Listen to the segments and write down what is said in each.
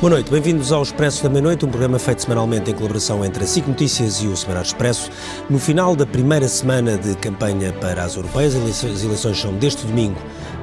Boa noite, bem-vindos ao Expresso da Meia-Noite, um programa feito semanalmente em colaboração entre a SIC Notícias e o Semanário Expresso. No final da primeira semana de campanha para as europeias, as eleições são deste domingo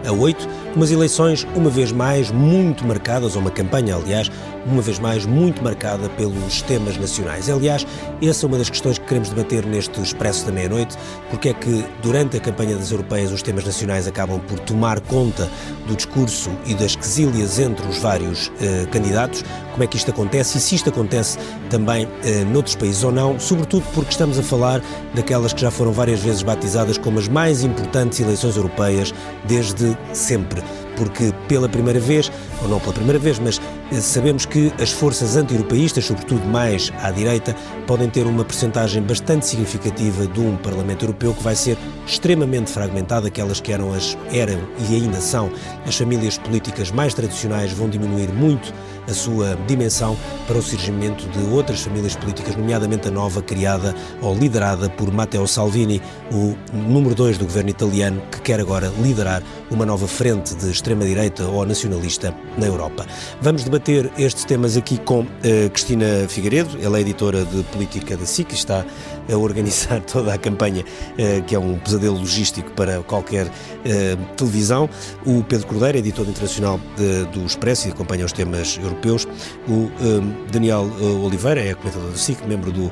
a 8, umas eleições, uma vez mais, muito marcadas, ou uma campanha, aliás, uma vez mais, muito marcada pelos temas nacionais. Aliás, essa é uma das questões que queremos debater neste Expresso da Meia-Noite, porque é que durante a campanha das europeias os temas nacionais acabam por tomar conta do discurso e das quesílias entre os vários eh, candidatos, como é que isto acontece e se isto acontece também eh, noutros países ou não, sobretudo porque estamos a falar daquelas que já foram várias vezes batizadas como as mais importantes eleições europeias desde sempre porque pela primeira vez, ou não pela primeira vez, mas eh, sabemos que as forças anti-europeístas, sobretudo mais à direita, podem ter uma percentagem bastante significativa de um Parlamento Europeu que vai ser extremamente fragmentado. Aquelas que eram, as, eram e ainda são as famílias políticas mais tradicionais vão diminuir muito a sua dimensão para o surgimento de outras famílias políticas, nomeadamente a nova criada ou liderada por Matteo Salvini, o número 2 do governo italiano, que quer agora liderar uma nova frente de extrema-direita ou nacionalista na Europa. Vamos debater estes temas aqui com uh, Cristina Figueiredo, ela é editora de política da SIC e está a organizar toda a campanha, uh, que é um pesadelo logístico para qualquer uh, televisão. O Pedro Cordeiro, editor internacional de, do Expresso e acompanha os temas europeus. O Daniel Oliveira é comentador da SIC, membro do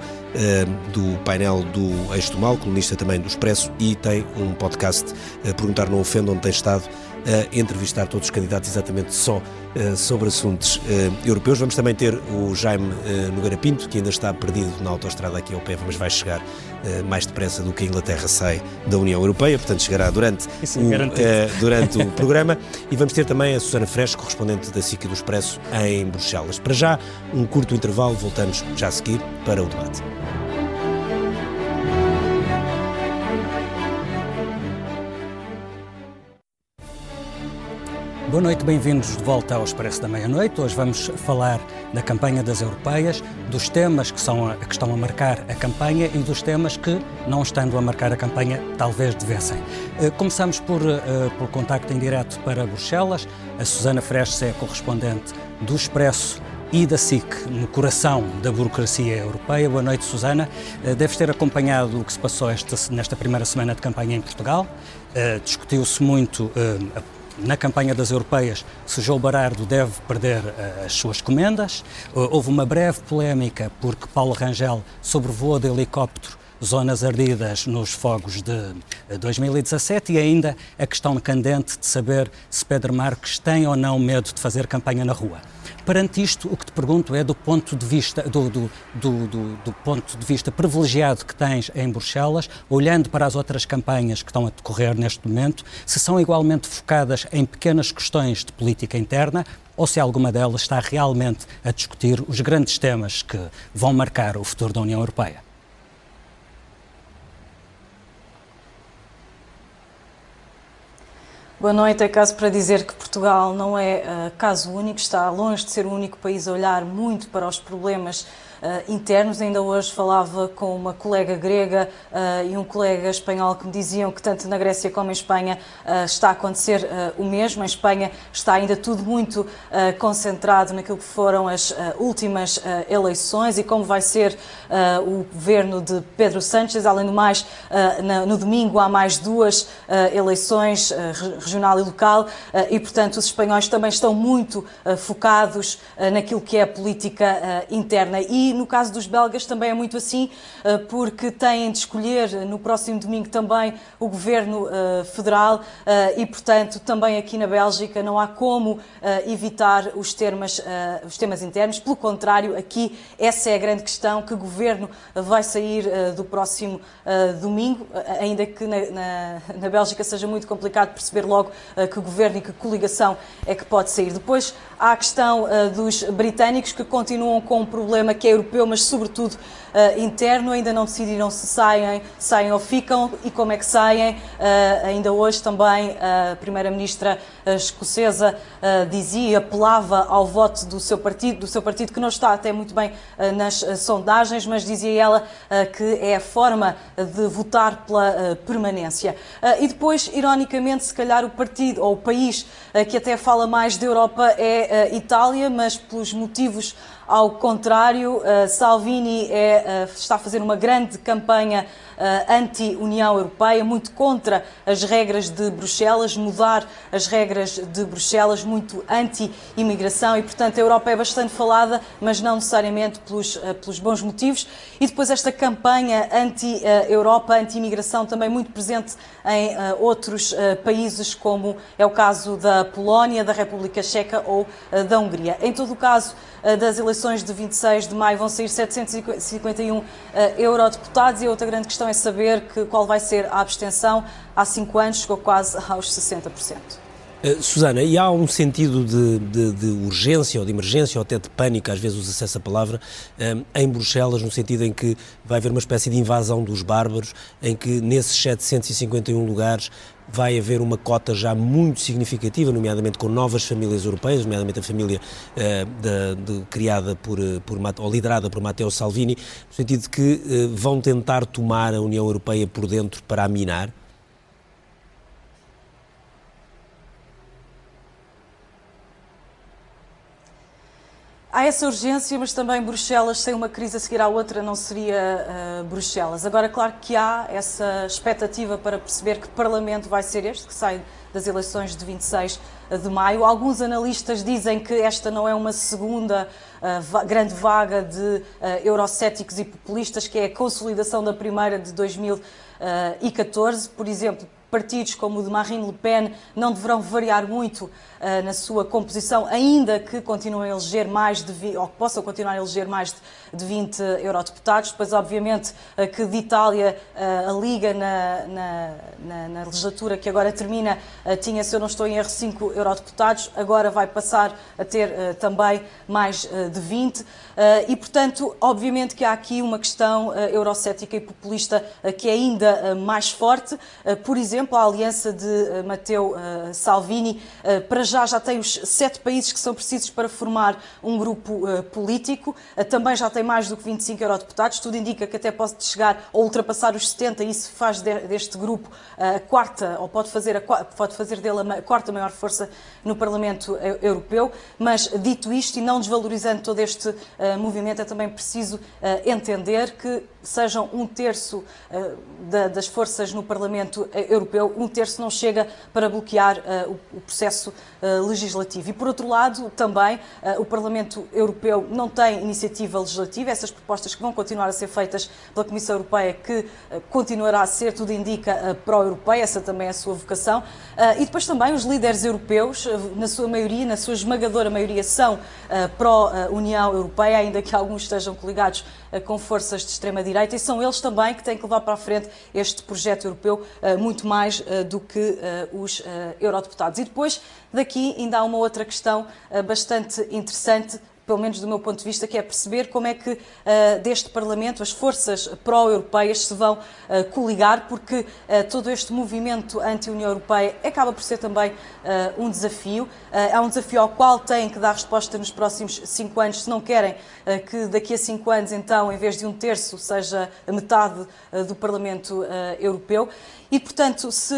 do painel do Eixo do Mal, colunista também do Expresso, e tem um podcast, Perguntar Não Ofendo, onde tem estado a entrevistar todos os candidatos exatamente só uh, sobre assuntos uh, europeus. Vamos também ter o Jaime uh, Nogueira Pinto, que ainda está perdido na autoestrada aqui ao pé, mas vai chegar mais depressa do que a Inglaterra sai da União Europeia, portanto chegará durante, o, durante o programa. E vamos ter também a Susana Fresh, correspondente da SIC do Expresso, em Bruxelas. Para já, um curto intervalo, voltamos já a seguir para o debate. Boa noite, bem-vindos de volta ao Expresso da Meia-Noite. Hoje vamos falar da campanha das europeias, dos temas que, são a, que estão a marcar a campanha e dos temas que, não estando a marcar a campanha, talvez devessem. Eh, começamos por, uh, pelo contacto em direto para Bruxelas. A Susana Fresh é correspondente do Expresso e da SIC no coração da burocracia europeia. Boa noite, Susana. Eh, deves ter acompanhado o que se passou esta, nesta primeira semana de campanha em Portugal. Discutiu-se muito na campanha das europeias, se João Barardo deve perder uh, as suas comendas. Uh, houve uma breve polémica porque Paulo Rangel sobrevoou de helicóptero zonas ardidas nos fogos de 2017 eh, e ainda a questão candente de saber se Pedro Marques tem ou não medo de fazer campanha na rua. Perante isto, o que te pergunto é do ponto de vista do, do, do, do, ponto de vista privilegiado que tens em Bruxelas, olhando para as outras campanhas que estão a decorrer neste momento, se são igualmente focadas em pequenas questões de política interna ou se alguma delas está realmente a discutir os grandes temas que vão marcar o futuro da União Europeia. Boa noite. É caso para dizer que Portugal não é uh, caso único, está longe de ser o único país a olhar muito para os problemas uh, internos. Ainda hoje falava com uma colega grega uh, e um colega espanhol que me diziam que tanto na Grécia como em Espanha uh, está a acontecer o mesmo. Em Espanha está ainda tudo muito concentrado naquilo que foram as últimas eleições e como vai ser o governo de Pedro Sánchez. Além do mais, no domingo há mais duas eleições regional e local e, portanto, os espanhóis também estão muito focados naquilo que é a política interna. E no caso dos belgas também é muito assim, eh, porque têm de escolher no próximo domingo também o governo eh, federal eh, e, portanto, também aqui na Bélgica não há como evitar os temas, os temas internos. Pelo contrário, aqui essa é a grande questão: que governo vai sair do próximo domingo, ainda que na, na, na Bélgica seja muito complicado perceber logo que governo e que coligação é que pode sair. Depois a questão dos britânicos que continuam com um problema que é europeu, mas sobretudo uh, interno. Ainda não decidiram se saem, saem ou ficam e como é que saem. Uh, ainda hoje também a Primeira-Ministra escocesa dizia, apelava ao voto do seu partido, do seu partido que não está até muito bem nas sondagens, mas dizia ela que é a forma de votar pela permanência. E depois, ironicamente, se calhar o partido ou o país que até fala mais da Europa é Itália, mas pelos motivos ao contrário, uh, Salvini é, uh, está a fazer uma grande campanha anti-União Europeia, muito contra as regras de Bruxelas, mudar as regras de Bruxelas, muito anti-imigração e, portanto, a Europa é bastante falada, mas não necessariamente pelos, pelos bons motivos. E depois esta campanha anti-Europa, anti-imigração, também muito presente em outros países, como é o caso da Polónia, da República Checa ou da Hungria. Em todo o caso, das eleições de 26 de maio vão sair 751 eurodeputados e outra grande questão é saber que, qual vai ser a abstenção. Há cinco anos chegou quase aos 60%. Uh, Susana, e há um sentido de, de, de, urgência ou de emergência ou até de pânico, às vezes usa-se essa palavra, um, em Bruxelas, no sentido em que vai haver uma espécie de invasão dos bárbaros, em que nesses 751 lugares vai haver uma cota já muito significativa, nomeadamente com novas famílias europeias, nomeadamente a família uh, de, criada por, eh, por, ou liderada por Matteo Salvini, no sentido de que uh, vão tentar tomar a União Europeia por dentro para a minar? Há essa urgência, mas também Bruxelas, sem uma crise a seguir à outra, não seria uh, Bruxelas. Agora, claro que há essa expectativa para perceber que Parlamento vai ser este, que sai das eleições de 26 de maio. Alguns analistas dizem que esta não é uma segunda uh, grande vaga de uh, eurocéticos e populistas, que é a consolidação da primeira de 2014. Por exemplo, partidos como o de Marine Le Pen não deverão variar muito uh, na sua composição, ainda que continuem a eleger mais de ou que possam continuar a eleger mais de, de 20 eurodeputados. Depois, obviamente, uh, que de Itália uh, a Liga na, na, na, na, legislatura que agora termina tinha, se eu não estou em erro, 5 eurodeputados, agora vai passar a ter também mais de 20. e, portanto, obviamente que há aqui uma questão eurocética e populista que é ainda mais forte. por exemplo, a aliança de Matteo Salvini. Para já já tem os sete países que são precisos para formar um grupo político, também já tem mais do que 25 eurodeputados, tudo indica que até pode chegar a ultrapassar os 70 e isso faz de, deste grupo a quarta, ou pode fazer, a, pode fazer dele a quarta maior força no Parlamento Europeu, mas dito isto e não desvalorizando todo este movimento, é também preciso entender que sejam um terço da, das forças no Parlamento Europeu, um terço não chega para bloquear o, o processo eh, legislativo. E, por outro lado, também uh, o Parlamento Europeu não tem iniciativa legislativa, essas propostas que vão continuar a ser feitas pela Comissão Europeia, que uh, continuará a ser, tudo indica, pró-europeia, essa também é a sua vocação. e depois também os líderes europeus, na sua maioria, na sua esmagadora maioria, são pró-União Europeia, ainda que alguns estejam coligados com forças de extrema-direita, e são eles também que têm que levar para a frente este projeto europeu muito mais do que os eurodeputados. E depois, daqui ainda há uma outra questão bastante interessante pelo menos do meu ponto de vista, que é perceber como é que uh, deste Parlamento as forças pró-europeias se vão uh, coligar, porque uh, todo este movimento anti-União Europeia acaba por ser também um desafio. é um desafio ao qual têm que dar resposta nos próximos cinco anos, se não querem que daqui a cinco anos, então, em vez de um terço, seja metade do Parlamento Europeu. E, portanto, se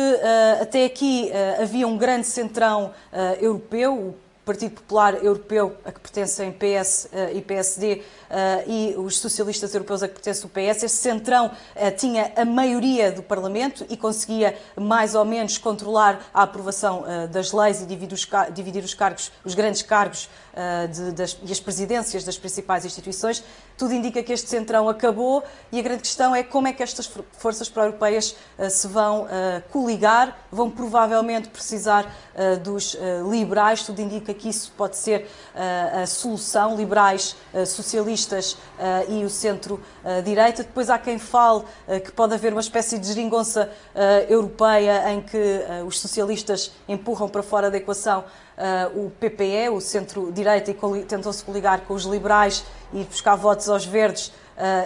até aqui havia um grande centrão europeu, Partido Popular Europeu, a que pertencem PS uh, e PSD, uh, e os socialistas europeus, a que pertence o PS, este centrão uh, tinha a maioria do Parlamento e conseguia mais ou menos controlar a aprovação das leis e dividir os, dividir os cargos, os grandes cargos de, das, e as presidências das principais instituições. Tudo indica que este centrão acabou e a grande questão é como é que estas forças pró-europeias se vão coligar, vão provavelmente precisar dos liberais, tudo indica que isso pode ser a solução, liberais, socialistas e o centro-direita. Depois há quem fale que pode haver uma espécie de geringonça europeia em que os socialistas empurram para fora da equação o PPE, o centro-direita, e tentam-se coligar com os liberais e buscar votos aos verdes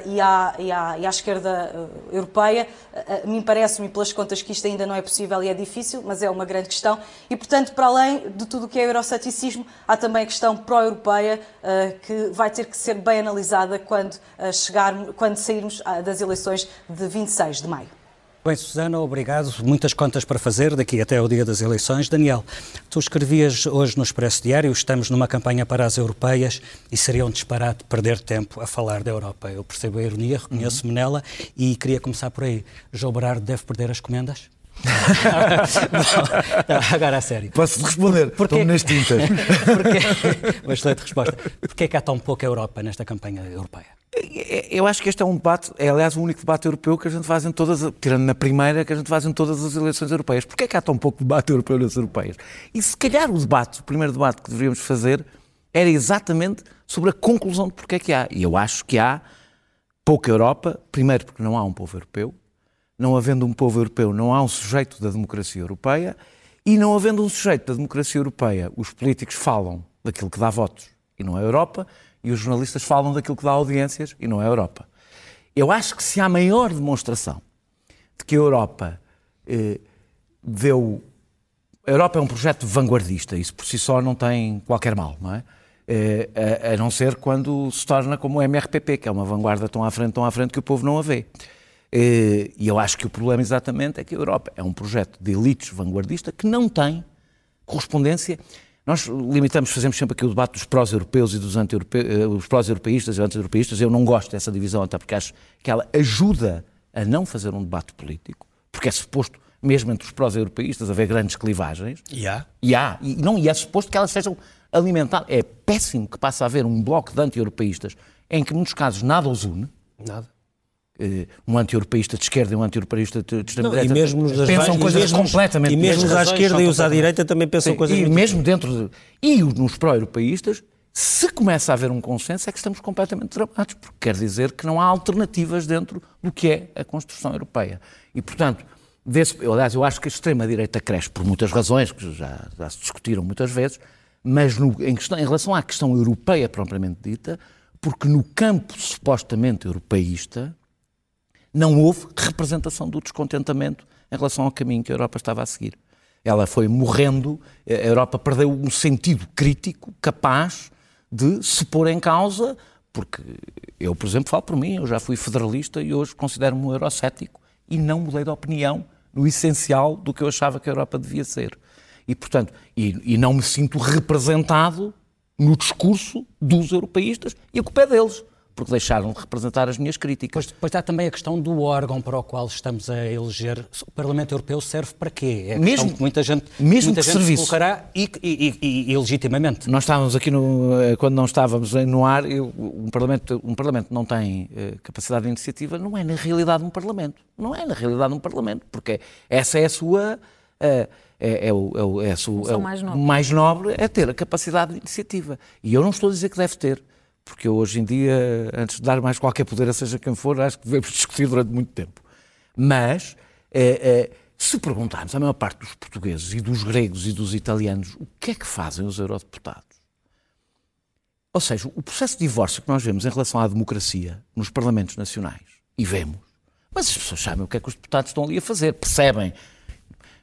e, à, e, à, e à esquerda europeia. A mim parece-me, pelas contas, que isto ainda não é possível e é difícil, mas é uma grande questão. E, portanto, para além de tudo o que é euroceticismo, há também a questão pró-europeia que vai ter que ser bem analisada quando, quando sairmos das eleições de 26 de maio. Bem, Susana, obrigado. Muitas contas para fazer daqui até o dia das eleições. Daniel, tu escrevias hoje no Expresso Diário, estamos numa campanha para as europeias e seria um disparate perder tempo a falar da Europa. Eu percebo a ironia, reconheço-me uhum. nela e queria começar por aí. João Berardo deve perder as comendas? Não, agora a sério. Posso responder? Porque... Estou nas tintas. Porque... Uma excelente resposta. Porquê é que há tão pouca Europa nesta campanha europeia? Eu acho que este é um debate, é aliás o único debate europeu que a gente faz em todas, tirando na primeira, que a gente faz em todas as eleições europeias. Porquê é que há tão pouco debate europeu nas europeias? E se calhar o debate, o primeiro debate que deveríamos fazer, era exatamente sobre a conclusão de porque é que há. E eu acho que há pouca Europa, primeiro porque não há um povo europeu, não havendo um povo europeu, não há um sujeito da democracia europeia, e não havendo um sujeito da democracia europeia, os políticos falam daquilo que dá votos e não é a Europa, e os jornalistas falam daquilo que dá audiências e não é a Europa. Eu acho que se há maior demonstração de que a Europa eh, deu. A Europa é um projeto vanguardista, isso por si só não tem qualquer mal, não é? Eh, a, a, não ser quando se torna como o MRPP, que é uma vanguarda tão à frente, tão à frente que o povo não a vê. Eh, e eu acho que o problema exatamente é que a Europa é um projeto de elites vanguardista que não tem correspondência nós limitamos, fazemos sempre aqui o debate dos prós-europeus e dos anti-europeus, eh, prós-europeístas e anti-europeístas. Eu não gosto dessa divisão, até porque acho que ela ajuda a não fazer um debate político, porque é suposto, mesmo entre os prós-europeístas, haver grandes clivagens. E há. E há. E, não, e é suposto que elas sejam alimentadas. É péssimo que passe a haver um bloco de anti-europeístas em que, em muitos casos, nada os une. Nada. Eh, um anti-europeísta de esquerda e um anti-europeísta de extrema-direita e mesmo nos pensam coisas mesmo, completamente E mesmo os à esquerda e os à direita também pensam Sim, coisas E mesmo dentro de, E nos pró-europeístas, se começa a haver um consenso, é que estamos completamente dramados, porque quer dizer que não há alternativas dentro do que é a construção europeia. E, portanto, desse, aliás, eu acho que a extrema-direita cresce por muitas razões, que já, já se discutiram muitas vezes, mas no, em, questão, em relação à questão europeia propriamente dita, porque no campo supostamente europeísta, não houve representação do descontentamento em relação ao caminho que a Europa estava a seguir. Ela foi morrendo, a Europa perdeu um sentido crítico capaz de se pôr em causa, porque eu, por exemplo, falo por mim, eu já fui federalista e hoje considero-me um eurocético e não mudei de opinião no essencial do que eu achava que a Europa devia ser. E, portanto, e, e não me sinto representado no discurso dos europeístas e a culpa é deles porque deixaram de representar as minhas críticas. Pois, pois há também a questão do órgão para o qual estamos a eleger. O Parlamento Europeu serve para quê? É mesmo que muita gente, mesmo muita gente serviço. se colocará e, e, e, e, legitimamente. Nós estávamos aqui, no, eh, quando não estávamos no ar, eu, um, parlamento, um Parlamento não tem uh, capacidade de iniciativa, não é na realidade um Parlamento. Não é na realidade um Parlamento, porque essa é a sua... Uh, é, é, o, é, é, a sua, é o mais nobre. mais nobre é ter a capacidade de iniciativa. E eu não estou a dizer que deve ter porque eu hoje em dia, antes de dar mais qualquer poder a seja quem for, acho que devemos discutir durante muito tempo. Mas, é, é, se perguntarmos à maior parte dos portugueses e dos gregos e dos italianos o que é que fazem os eurodeputados, ou seja, o processo de divórcio que nós vemos em relação à democracia nos parlamentos nacionais, e vemos, mas as pessoas sabem o que é que os deputados estão ali a fazer, percebem,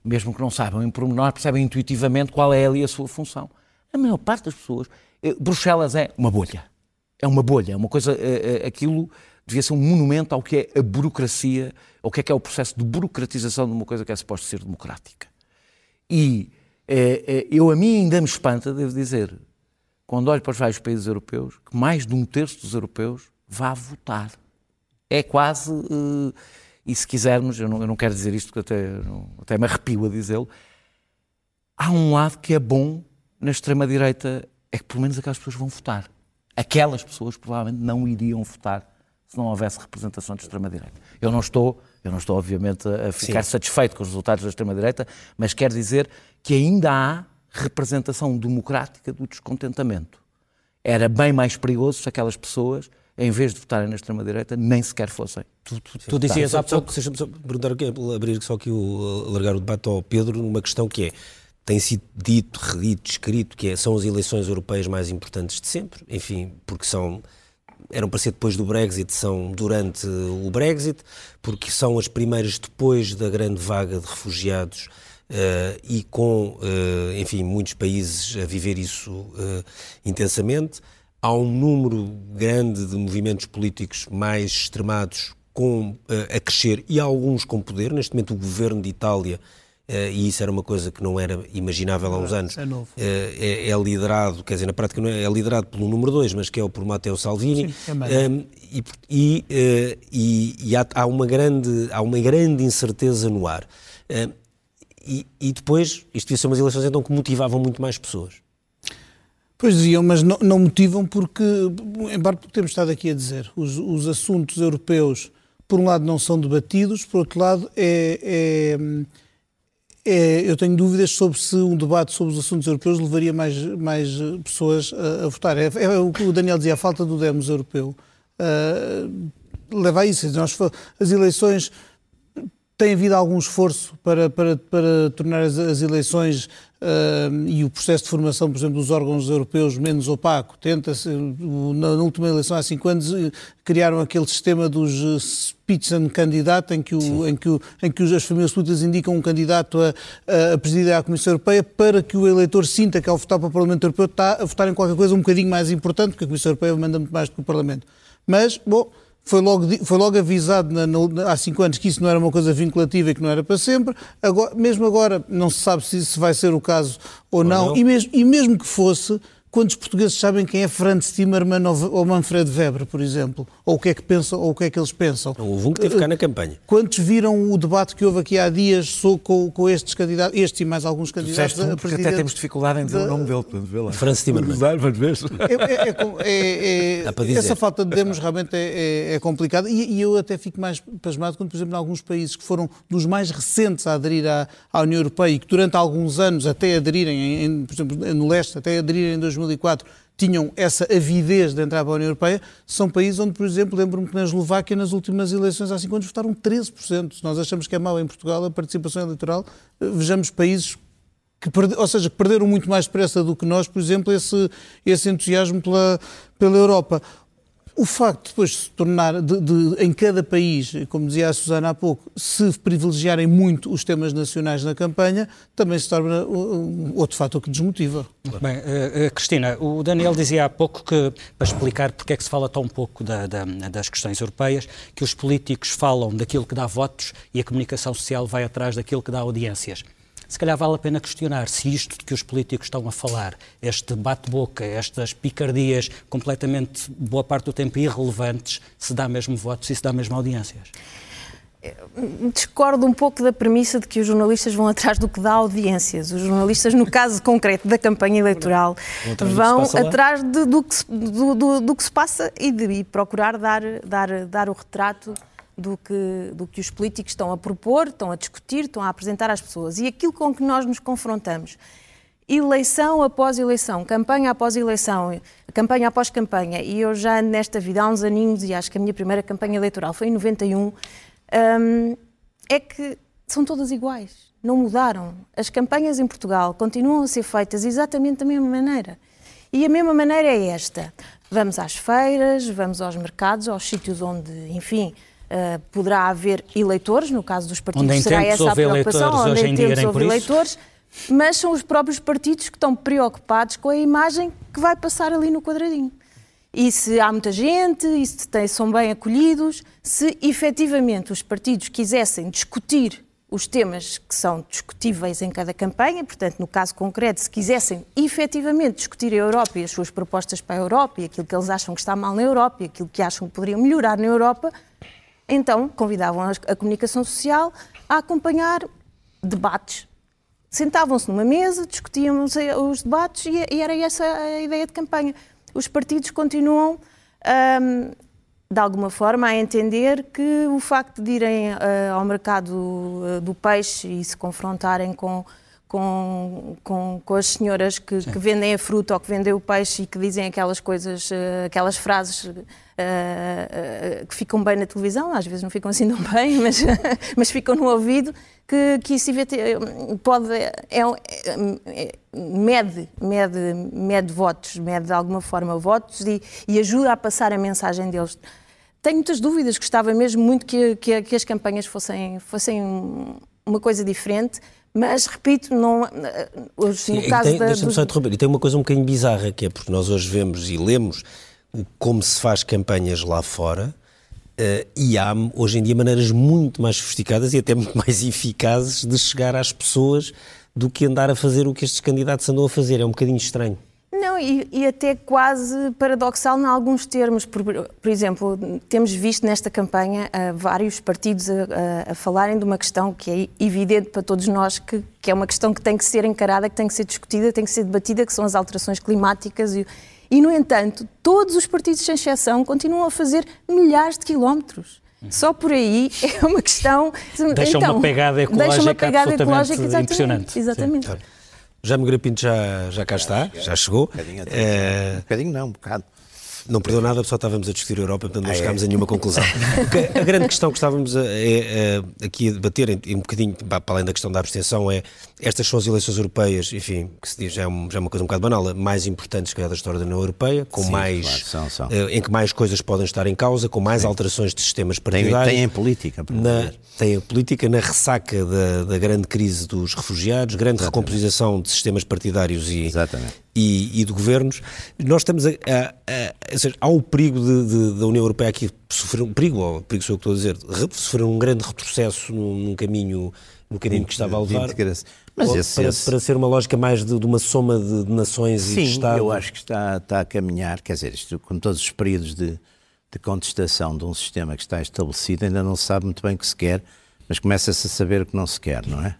mesmo que não saibam em pormenor, percebem intuitivamente qual é ali a sua função. A maior parte das pessoas, eh, Bruxelas é uma bolha é uma bolha, é uma coisa, é, é, aquilo devia ser um monumento ao que é a burocracia, ao que é que é o processo de burocratização de uma coisa que é suposto ser democrática. E é, eu, a mim ainda me espanta, devo dizer, quando olho para os vários países europeus, que mais de um terço dos europeus vá votar. É quase, e se quisermos, eu não, eu não quero dizer isto porque até, até me arrepio a dizê-lo, há um lado que é bom na extrema-direita, é que pelo menos aquelas pessoas vão votar aquelas pessoas provavelmente não iriam votar se não houvesse representação de extrema-direita. Eu não estou, eu não estou obviamente a ficar Sim. satisfeito com os resultados da extrema-direita, mas quer dizer que ainda há representação democrática do descontentamento. Era bem mais perigoso se aquelas pessoas, em vez de votarem na extrema-direita, nem sequer fossem. Tu, tu, tu dizias há pouco... Deixa-me perguntar, abrir só aqui, o, alargar o debate ao Pedro, numa questão que é, tem sido dito, redito, escrito, que é, são as eleições europeias mais importantes de sempre, enfim, porque são eram para ser depois do Brexit, são durante o Brexit, porque são as primeiras depois da grande vaga de refugiados uh, e com, uh, enfim, muitos países a viver isso uh, intensamente. Há um número grande de movimentos políticos mais extremados com, a crescer e alguns com poder. Neste momento, o governo de Itália e isso era uma coisa que não era imaginável há uns anos. É, novo. Uh, é, é, liderado, quer dizer, na prática não é, é liderado pelo número 2, mas que é o por Matteo Salvini. Sim, um, e, e, uh, e, e há, há, uma grande, há uma grande incerteza no ar. E, e, depois, isto devia ser umas eleições então que motivavam muito mais pessoas. Pois diziam, mas não, não motivam porque, em parte porque temos estado aqui a dizer, os, os assuntos europeus, por um lado, não são debatidos, por outro lado, é é, eu tenho dúvidas sobre se um debate sobre os assuntos europeus levaria mais, mais pessoas a, a votar. É, é, o que o Daniel dizia, a falta do demos europeu uh, leva a isso. Nós, as eleições tem havido algum esforço para, para, para tornar as, as eleições uh, e o processo de formação, por exemplo, dos órgãos europeus menos opaco. Tenta-se, na, na, última eleição, há cinco anos, eh, criaram aquele sistema dos eh, Spitzenkandidat, em que, o, em que, o, em que as famílias políticas indicam um candidato a, a presidir a Comissão Europeia para que o eleitor sinta que, ao votar para o Parlamento Europeu, está a votar em qualquer coisa um bocadinho mais importante, porque a Comissão Europeia manda muito mais do que o Parlamento. Mas, bom foi logo, foi logo avisado na, na, há cinco anos que isso não era uma coisa vinculativa e que não era para sempre. Agora, mesmo agora não se sabe se isso vai ser o caso ou, ou não. não. E, mesmo, e mesmo que fosse, Quantos portugueses sabem quem é Franz Timmermann ou Manfred Weber, por exemplo? Ou o que é que pensam, ou o que é que eles pensam? Houve um que teve que ficar na campanha. Quantos viram o debate que houve aqui há dias com, com estes candidatos, este e mais alguns candidatos um, a porque até temos dificuldade em dizer da... o nome dele, portanto, vê lá. Franz Timmermann. É, é, é, é essa falta de demos realmente é, é complicada e, e, eu até fico mais pasmado quando, por exemplo, em alguns países que foram dos mais recentes a aderir à, à União Europeia e que durante alguns anos até aderirem, em, por exemplo, no leste, até aderirem em 2004 tinham essa avidez de entrar para a União Europeia, são países onde, por exemplo, lembro-me que na Eslováquia, nas últimas eleições há 5 anos, votaram 13%. Se nós achamos que é mau em Portugal a participação eleitoral, eh, vejamos países que, ou seja, que perderam muito mais depressa do que nós, por exemplo, esse, esse entusiasmo pela, pela Europa. O facto de depois se tornar, de, de, em cada país, como dizia a Susana há pouco, se privilegiarem muito os temas nacionais na campanha, também se torna uh, outro fator que desmotiva. Bem, uh, Cristina, o Daniel dizia há pouco que, para explicar porque é que se fala tão pouco da, da, das questões europeias, que os políticos falam daquilo que dá votos e a comunicação social vai atrás daquilo que dá audiências se calhar vale a pena questionar se isto de que os políticos estão a falar, este bate-boca, estas picardias completamente, boa parte do tempo, irrelevantes, se dá mesmo votos e se dá mesmo audiências. Discordo um pouco da premissa de que os jornalistas vão atrás do que dá audiências. Os jornalistas, no caso concreto da campanha eleitoral, vão atrás de, do, que se, do, do, do, que se passa e de e procurar dar, dar, dar o retrato do que, do que os políticos estão a propor, estão a discutir, estão a apresentar às pessoas. E aquilo com que nós nos confrontamos, eleição após eleição, campanha após eleição, campanha após campanha, e eu já nesta vida há uns aninhos, e acho que a minha primeira campanha eleitoral foi em 91, hum, é que são todas iguais. Não mudaram. As campanhas em Portugal continuam a ser feitas exatamente da mesma maneira. E a mesma maneira é esta. Vamos às feiras, vamos aos mercados, aos sítios onde, enfim, Uh, poderá haver eleitores, no caso dos partidos onde será essa a preocupação, onde em tempos houve eleitores, mas são os próprios partidos que estão preocupados com a imagem que vai passar ali no quadradinho. E se há muita gente, e se tem, são bem acolhidos, se efetivamente os partidos quisessem discutir os temas que são discutíveis em cada campanha, portanto, no caso concreto, se quisessem efetivamente discutir a Europa e as suas propostas para a Europa e aquilo que eles acham que está mal na Europa e aquilo que acham que poderiam melhorar na Europa, então, convidavam a, comunicação social a acompanhar debates. Sentavam-se numa mesa, discutiam os debates e, era essa a ideia de campanha. Os partidos continuam, hum, de alguma forma, a entender que o facto de irem uh, ao mercado uh, do peixe e se confrontarem com, com, com, com as senhoras que, que, vendem a fruta ou que vendem o peixe e que dizem aquelas coisas, uh, aquelas frases uh, que ficam bem na televisão, às vezes não ficam assim tão bem, mas, mas ficam no ouvido, que, que isso pode, é, é, mede, mede, mede votos, mede de alguma forma votos e, e ajuda a passar a mensagem deles. Tenho muitas dúvidas, gostava mesmo muito que, que, que as campanhas fossem, fossem uma coisa diferente, mas, repito, não, hoje, no caso tem, da... Deixa-me só interromper. E tem uma coisa um bocadinho bizarra, que é porque nós hoje vemos e lemos como se faz campanhas lá fora, Uh, e há hoje em dia maneiras muito mais sofisticadas e até muito mais eficazes de chegar às pessoas do que andar a fazer o que estes candidatos andam a fazer. É um bocadinho estranho. Não, e, e até quase paradoxal em alguns termos. Por, por, exemplo, temos visto nesta campanha uh, vários partidos a, a, a, falarem de uma questão que é evidente para todos nós, que, que é uma questão que tem que ser encarada, que tem que ser discutida, tem que ser debatida, que são as alterações climáticas e, e, no entanto, todos os partidos, sem exceção, continuam a fazer milhares de quilómetros. Só por aí é uma questão. Deixa então, uma pegada ecológica, deixa uma pegada ecológica exatamente, impressionante. Exatamente. Sim. Já Nogueira Pinto já, já cá está, já chegou. Um bocadinho, é... um bocadinho não, um bocado. Não perdeu nada, só estávamos a discutir a Europa, portanto não ah, é? chegámos é? a nenhuma conclusão. a grande questão que estávamos a, é, a, aqui a debater, um bocadinho para além da questão da abstenção, é estas são as eleições europeias, enfim, que se diz, já é, um, já é uma coisa um bocado banal, mais importantes que a da história da União Europeia, com Sim, mais, claro, são, são. Uh, em que mais coisas podem estar em causa, com mais Sim. alterações de sistemas partidários. Tem, tem política. Na, tem a política na ressaca da, da grande crise dos refugiados, grande Exatamente. recomposição de sistemas partidários e, e, e, de governos. Nós estamos a, a, a, ou seja, há o perigo de, de, da União Europeia aqui sofrer um perigo, ou perigo sou eu que estou a dizer, sofrer um grande retrocesso num, num caminho no caminho que estava a levar. Mas esse, para, esse... para, ser uma lógica mais de, de uma soma de, de nações Sim, e de Estados. eu acho que está, está a caminhar, quer dizer, isto, com todos os períodos de, de contestação de um sistema que está estabelecido, ainda não se sabe muito bem o que se quer, mas começa-se a saber o que não se quer, não é?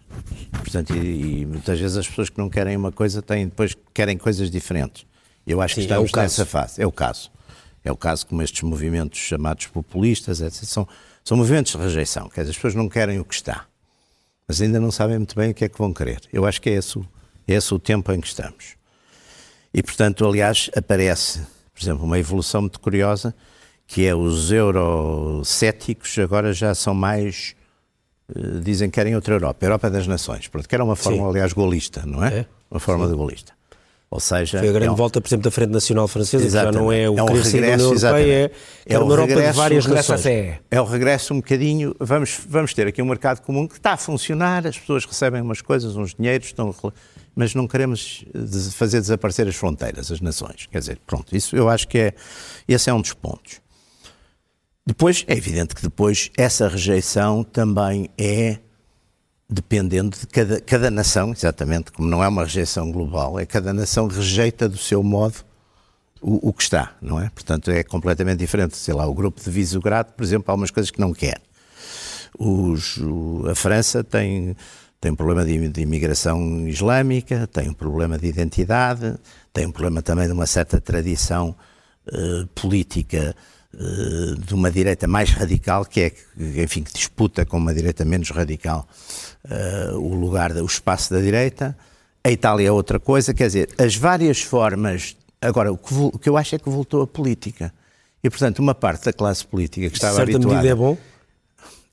Portanto, e, e, muitas vezes as pessoas que não querem uma coisa têm depois querem coisas diferentes. Eu acho Sim, que estamos é nessa fase. É o caso. É o caso como estes movimentos chamados populistas, etc. São, são movimentos de rejeição. Quer dizer, as pessoas não querem o que está, mas ainda não sabem muito bem o que é que vão querer. Eu acho que é esse, é esse o tempo em que estamos. E, portanto, aliás, aparece, por exemplo, uma evolução muito curiosa, que é os eurocéticos agora já são mais eh, dizem que querem outra Europa, a Europa das Nações, Pronto, que era uma forma, Sim. aliás, golista, não é? é? Uma forma Sim. de golista. Ou seja, Foi a grande é um... volta, por exemplo, da Frente Nacional Francesa, Exatamente. que já não é o é um regresso, da União Europeia, é, é uma Europa regresso, de várias nações. É o regresso um bocadinho, vamos, vamos ter aqui um mercado comum que está a funcionar, as pessoas recebem umas coisas, uns dinheiros, estão, mas não queremos fazer desaparecer as fronteiras, as nações. Quer dizer, pronto, isso eu acho que é, esse é um dos pontos. Depois, é evidente que depois essa rejeição também é dependendo de cada, cada nação, exatamente, como não é uma rejeição global, é cada nação rejeita do seu modo o, o, que está, não é? Portanto, é completamente diferente. Sei lá, o grupo de Visegrado, por exemplo, há umas coisas que não quer. Os, o, a França tem, tem um problema de, de imigração islâmica, tem um problema de identidade, tem um problema também de uma certa tradição uh, política eh, de uma direita mais radical, que é, enfim, que disputa com uma direita menos radical uh, o lugar, o espaço da direita. A Itália é outra coisa, quer dizer, as várias formas. Agora, o que, o que eu acho é que voltou a política. E, portanto, uma parte da classe política que estava certa habituada... medida é bom?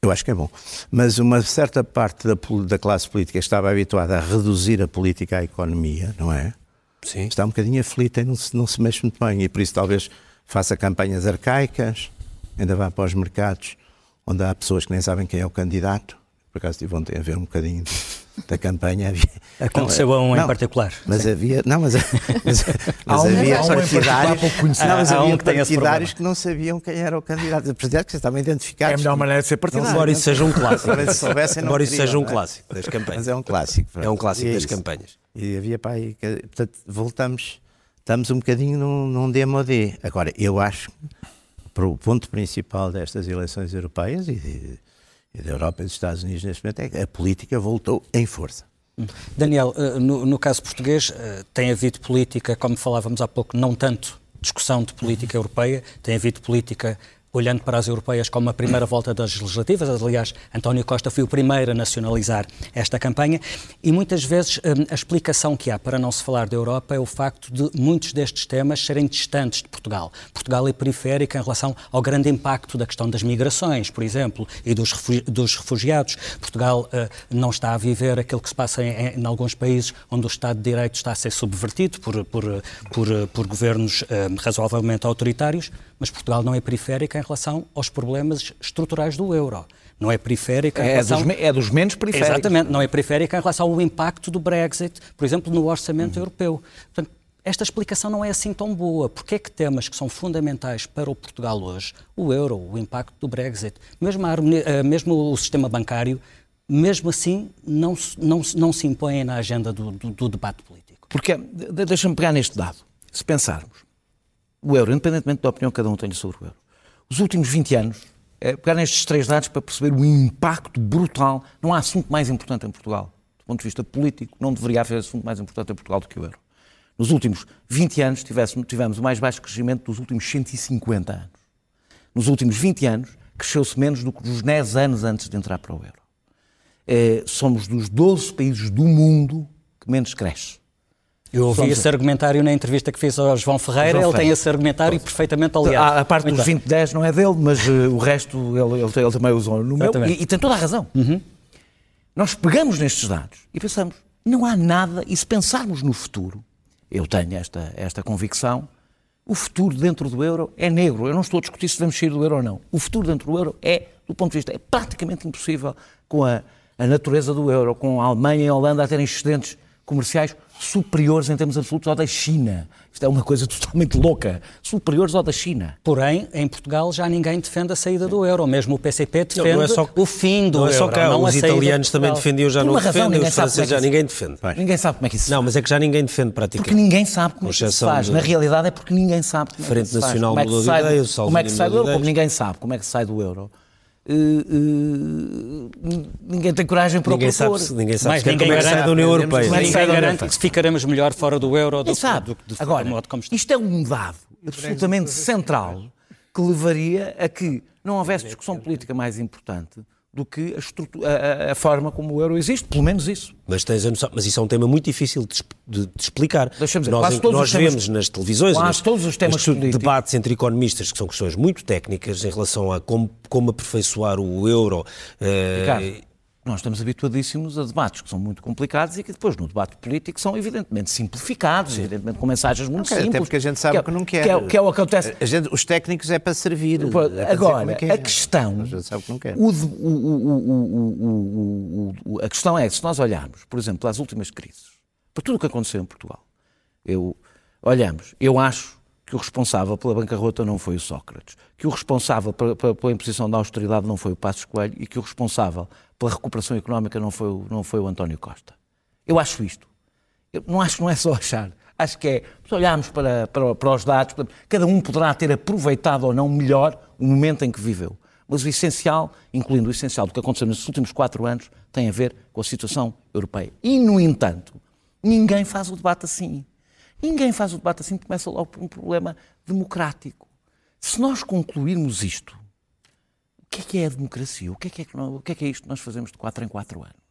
Eu acho que é bom. Mas uma certa parte da, da classe política estava habituada a reduzir a política à economia, não é? Sim. Está um bocadinho aflita e não se, não se mexe muito bem. E por isso talvez faça campanhas arcaicas, ainda vá para os mercados onde há pessoas que nem sabem quem é o candidato. Por acaso estive ontem a ver um bocadinho da campanha. Havia, Aconteceu a um não, em particular. Mas havia. Não, mas, mas, mas um, havia um partidários. Não, mas havia um partidários que não sabiam quem era o candidato. Partidários que estavam identificados. É a melhor maneira de ser partidário. Embora isso seja um clássico. Embora isso seja um é? clássico das campanhas. Mas é um clássico. É um clássico das campanhas. E havia para aí. Portanto, voltamos estamos um bocadinho num, num DMOD. Agora, eu acho que o ponto principal destas eleições europeias e, de, e da Europa e dos Estados Unidos neste momento é que a política voltou em força. Daniel, eh, no, no, caso português, eh, tem havido política, como falávamos há pouco, não tanto discussão de política europeia, tem havido política olhando para as europeias como a primeira volta das legislativas. Aliás, António Costa foi o primeiro a nacionalizar esta campanha. E muitas vezes hum, a explicação que há para não se falar da Europa é o facto de muitos destes temas serem distantes de Portugal. Portugal é periférico em relação ao grande impacto da questão das migrações, por exemplo, e dos refugiados. Portugal uh, não está a viver aquilo que se passa em, em, alguns países onde o Estado de Direito está a ser subvertido por, por, por, por governos uh, razoavelmente autoritários, mas Portugal não é periférico em relação aos problemas estruturais do euro. Não é periférica em é relação... Dos, é dos menos periféricos. Exatamente, não é periférica em relação ao impacto do Brexit, por exemplo, no orçamento uhum. europeu. Portanto, esta explicação não é assim tão boa. Porque é que temas que são fundamentais para o Portugal hoje, o euro, o impacto do Brexit, mesmo, harmonia, eh, mesmo o sistema bancário, mesmo assim não, não, não se impõem na agenda do, do, do debate político? Porque, deixa-me pegar neste dado. Se pensarmos, o euro, independentemente da opinião que cada um tenha sobre o euro, os últimos 20 anos, é pegar nestes três dados para perceber o impacto brutal. Não há assunto mais importante em Portugal. Do ponto de vista político, não deveria haver assunto mais importante em Portugal do que o euro. Nos últimos 20 anos tivemos o mais baixo crescimento dos últimos 150 anos. Nos últimos 20 anos, cresceu-se menos do que nos 10 anos antes de entrar para o euro. É, somos dos 12 países do mundo que menos cresce. Eu ouvi Somos... esse argumentário na entrevista que fez ao João Ferreira, João ele Ferreira. tem esse argumentário perfeitamente aliado. A, a parte Muito dos 2010 não é dele, mas uh, o resto ele, ele, ele, também usou no meu, e, e, tem toda a razão. Uhum. Nós pegamos nestes dados e pensamos, não há nada, e se pensarmos no futuro, eu tenho esta, esta convicção, o futuro dentro do euro é negro. Eu não estou a discutir se devemos sair do euro ou não. O futuro dentro do euro é, do ponto de vista, é praticamente impossível com a, a natureza do euro, com a Alemanha e a Holanda a terem excedentes comerciais superiores em termos absolutos ao da China. Isto é uma coisa totalmente louca. Superiores ao da China. Porém, em Portugal já ninguém defende a saída do euro. Mesmo o PCP defende não, não é só, o fim do não euro. É só cá, não os italianos também defendiam, já Por não razão, defendem, os franceses é já ninguém defende. Ninguém sabe como é que isso Não, mas é que já ninguém defende praticamente. Porque ninguém sabe como é que isso faz. De... Na realidade é porque ninguém sabe como Frente é que se Nacional faz. mudou de ideias, Como é que sai do euro? Porque ninguém sabe como é que se sai do euro. Uh, uh, ninguém tem coragem para ninguém o propor. Sabe, ninguém sabe ninguém como é que sai da União Europeia. Ninguém garante que ficaremos melhor fora do euro do, sabe. do, do, do Agora, modo como está. Isto é um dado absolutamente central que levaria a que não houvesse discussão política mais importante do que a, a, a, forma como o euro existe, pelo menos isso. Mas, tens a noção, mas isso é um tema muito difícil de, de, de explicar. Dizer, nós nós vemos temas, nas televisões, nas, todos os temas debates entre economistas, que são questões muito técnicas em relação a como, como aperfeiçoar o euro. Uh, nós estamos habituadíssimos a debates que são muito complicados e que depois no debate político são evidentemente simplificados, Sim. evidentemente com mensagens muito não, simples. Até porque a gente sabe que, é, que não quer. Que é, que é o que acontece. Gente, os técnicos é para servir. É Agora, é a questão. A gente sabe que não quer. O, o, o, a questão é, se nós olharmos, por exemplo, às últimas crises, para tudo o que aconteceu em Portugal, eu, olhamos, eu acho que o responsável pela bancarrota não foi o Sócrates, que o responsável pela imposição da austeridade não foi o Passos Coelho e que o responsável pela recuperação económica não foi, não foi o António Costa. Eu acho isto. Eu não acho que não é só achar. Acho que é, se olharmos para, para, para os dados, cada um poderá ter aproveitado ou não melhor o momento em que viveu. Mas o essencial, incluindo o essencial do que aconteceu nesses últimos quatro anos, tem a ver com a situação europeia. E, no entanto, ninguém faz o debate assim. Ninguém faz o debate assim, começa logo por um problema democrático. Se nós concluirmos isto, que é que é a democracia? O que é que é, que o que é, que é isto que nós fazemos de 4 em 4 anos?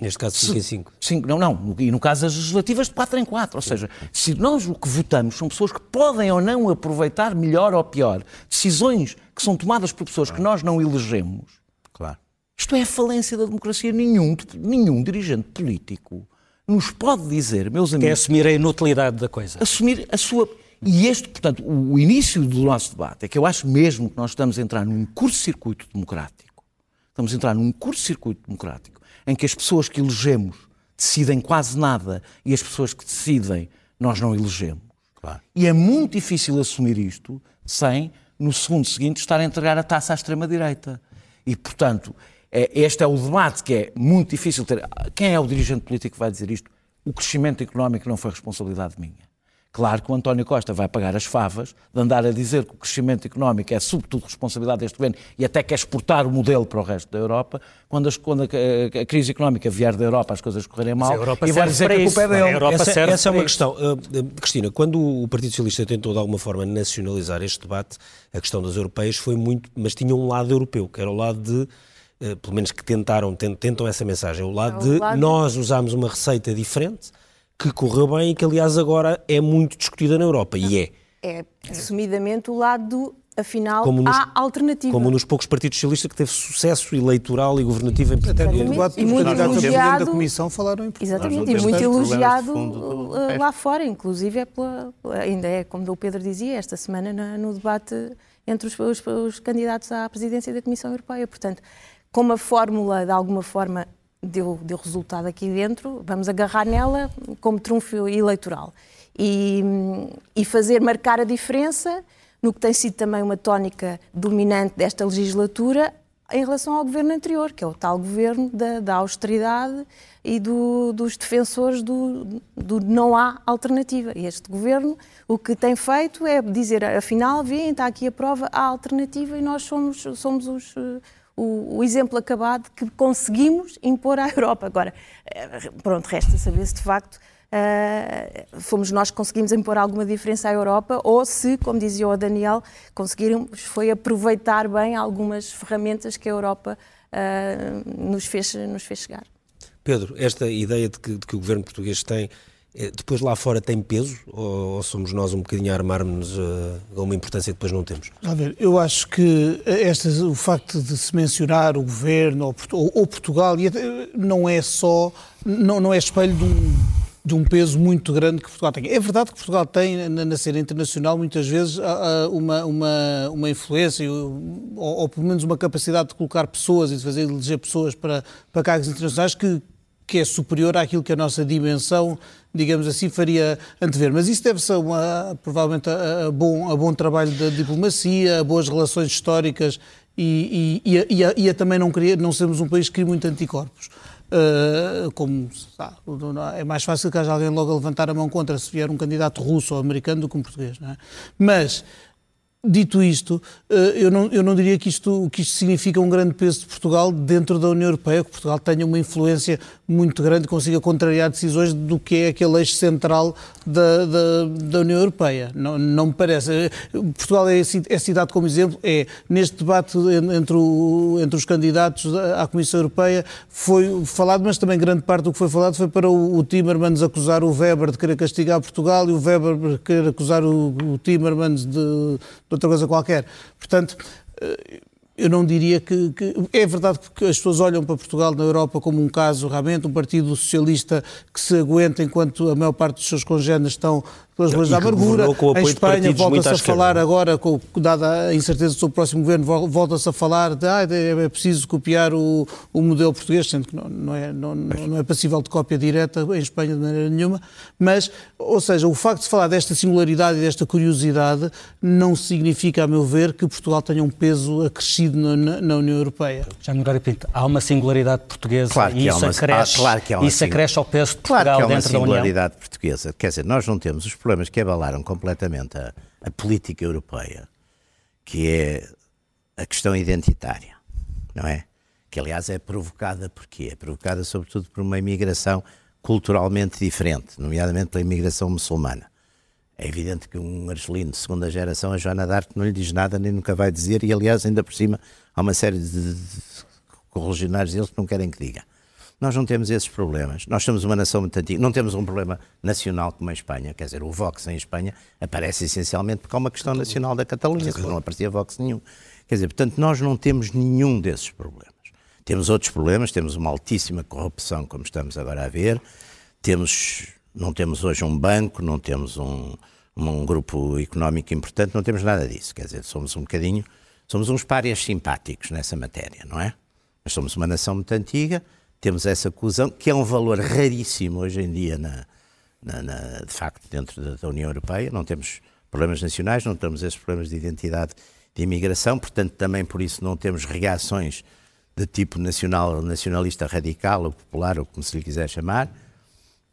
Neste caso, 5 em 5. Cinco, não, não. E no caso das legislativas, de 4 em 4. Ou seja, se nós o que votamos são pessoas que podem ou não aproveitar melhor ou pior decisões que são tomadas por pessoas que nós não elegemos. Claro. Isto é a falência da democracia. Nenhum, nenhum dirigente político nos pode dizer, meus amigos. É assumir a inutilidade da coisa. Assumir a sua e este, portanto, o, início do nosso debate é que eu acho mesmo que nós estamos a entrar num curto-circuito democrático. Estamos a entrar num curto-circuito democrático em que as pessoas que elegemos decidem quase nada e as pessoas que decidem nós não elegemos. Claro. E é muito difícil assumir isto sem, no segundo seguinte, estar a entregar a taça à extrema-direita. E, portanto, é, este é o debate que é muito difícil ter. Quem é o dirigente político que vai dizer isto? O crescimento económico não foi responsabilidade minha Claro que o António Costa vai pagar as favas de andar a dizer que o crescimento económico é sobretudo responsabilidade deste governo e até quer exportar o modelo para o resto da Europa, quando, as, quando a, a, crise económica vier da Europa as coisas correrem mal, e vai dizer que a culpa é dele. Essa, essa é uma questão. Uh, Cristina, quando o Partido Socialista tentou de alguma forma nacionalizar este debate, a questão das europeias foi muito, mas tinha um lado europeu, que era o lado de Uh, pelo menos que tentaram, tentam essa mensagem, o lado é o de lado... nós usamos uma receita diferente que correu bem e que, aliás, agora é muito discutida na Europa. E é. É assumidamente o lado do afinal como nos, há alternativa. Como nos poucos partidos socialistas que teve sucesso eleitoral e governativo em Portugal. E, e muito elogiado, da Comissão falaram em Exatamente, e muito elogiado uh, lá fora, inclusive é pela, ainda é, como o Pedro dizia, esta semana no debate entre os, os, os candidatos à presidência da Comissão Europeia. Portanto, como a fórmula, de alguma forma, deu, deu resultado aqui dentro, vamos agarrar nela como trunfo eleitoral e, e fazer marcar a diferença no que tem sido também uma tónica dominante desta legislatura em relação ao governo anterior, que é o tal governo da, da austeridade e do, dos defensores do, do, não há alternativa. E este governo o que tem feito é dizer, afinal, vem, está aqui a prova, há alternativa e nós somos, somos os, o, o, exemplo acabado que conseguimos impor à Europa. Agora, eh, pronto, resta saber se de facto uh, fomos nós que conseguimos impor alguma diferença à Europa ou se, como dizia o Daniel, conseguimos foi aproveitar bem algumas ferramentas que a Europa uh, nos, fez, nos fez chegar. Pedro, esta ideia de que, de que o governo português tem depois lá fora tem peso ou, somos nós um bocadinho a armarmos uh, a uma importância que depois não temos? A ver, eu acho que esta, o facto de se mencionar o governo ou, ou, ou Portugal não é só, não, não é espelho de um, de um peso muito grande que Portugal tem. É verdade que Portugal tem na, na cena internacional muitas vezes uma, uma, uma influência ou, ou, pelo menos uma capacidade de colocar pessoas e de fazer eleger pessoas para, para cargos internacionais que que é superior àquilo que a nossa dimensão, digamos assim, faria antever. Mas isso deve-se provavelmente a, a, bom, a bom trabalho da diplomacia, a boas relações históricas e, e, e, a, e a, também não, querer, não sermos um país que cria muito anticorpos. Uh, como é mais fácil que haja alguém logo a levantar a mão contra se vier um candidato russo ou americano do que um português, não é? Mas Dito isto, eh, eu não, eu não diria que isto, que isto significa um grande peso de Portugal dentro da União Europeia, que Portugal tenha uma influência muito grande, consiga contrariar decisões do que é aquele eixo central da, da, da União Europeia. Não, não me parece. Portugal é, é citado como exemplo, é neste debate entre, o, entre os candidatos à Comissão Europeia foi falado, mas também grande parte do que foi falado foi para o, o Timmermans acusar o Weber de querer castigar Portugal e o Weber querer acusar o, o Timmermans de de outra coisa qualquer. Portanto, eh, eu não diria que, que, É verdade que as pessoas olham para Portugal na Europa como um caso, realmente, um partido socialista que se aguenta enquanto a maior parte dos seus congêneres estão pelas ruas da amargura. Em Espanha volta-se a falar agora, com, dada a incerteza sobre o próximo governo, volta-se a falar de ah, é preciso copiar o, o modelo português, sendo que não, não, é, não, não é passível de cópia direta em Espanha de maneira nenhuma. Mas, ou seja, o facto de se falar desta singularidade e desta curiosidade não significa, a meu ver, que Portugal tenha um peso acrescido na, na União Europeia. Já me Pinto, há uma singularidade portuguesa claro e isso, uma, acresce, há, claro há isso acresce ao peso de Portugal claro que há uma dentro da União. singularidade portuguesa. Quer dizer, nós não temos os problemas que abalaram completamente a, a política europeia, que é a questão identitária, não é? Que, aliás, é provocada por quê? É provocada, sobretudo, por uma imigração culturalmente diferente, nomeadamente pela imigração muçulmana. É evidente que um argelino de segunda geração, a Joana d'Arc, não lhe diz nada, nem nunca vai dizer, e, aliás, ainda por cima, há uma série de correligionários deles que não querem que diga. Nós não temos esses problemas. Nós somos uma nação muito antiga. Não temos um problema nacional como a Espanha. Quer dizer, o Vox em Espanha aparece essencialmente porque há uma questão nacional da Catalunha, não aparecia Vox nenhum. Quer dizer, portanto, nós não temos nenhum desses problemas. Temos outros problemas, temos uma altíssima corrupção, como estamos agora a ver. Temos, não temos hoje um banco, não temos um, um grupo económico importante, não temos nada disso. Quer dizer, somos um bocadinho, somos uns párias simpáticos nessa matéria, não é? Mas somos uma nação muito antiga, temos essa coesão, que é um valor raríssimo hoje em dia, na, na, na, de facto, dentro da, da, União Europeia. Não temos problemas nacionais, não temos esses problemas de identidade de imigração, portanto, também por isso não temos reações de tipo nacional, nacionalista radical ou popular, ou como se lhe quiser chamar.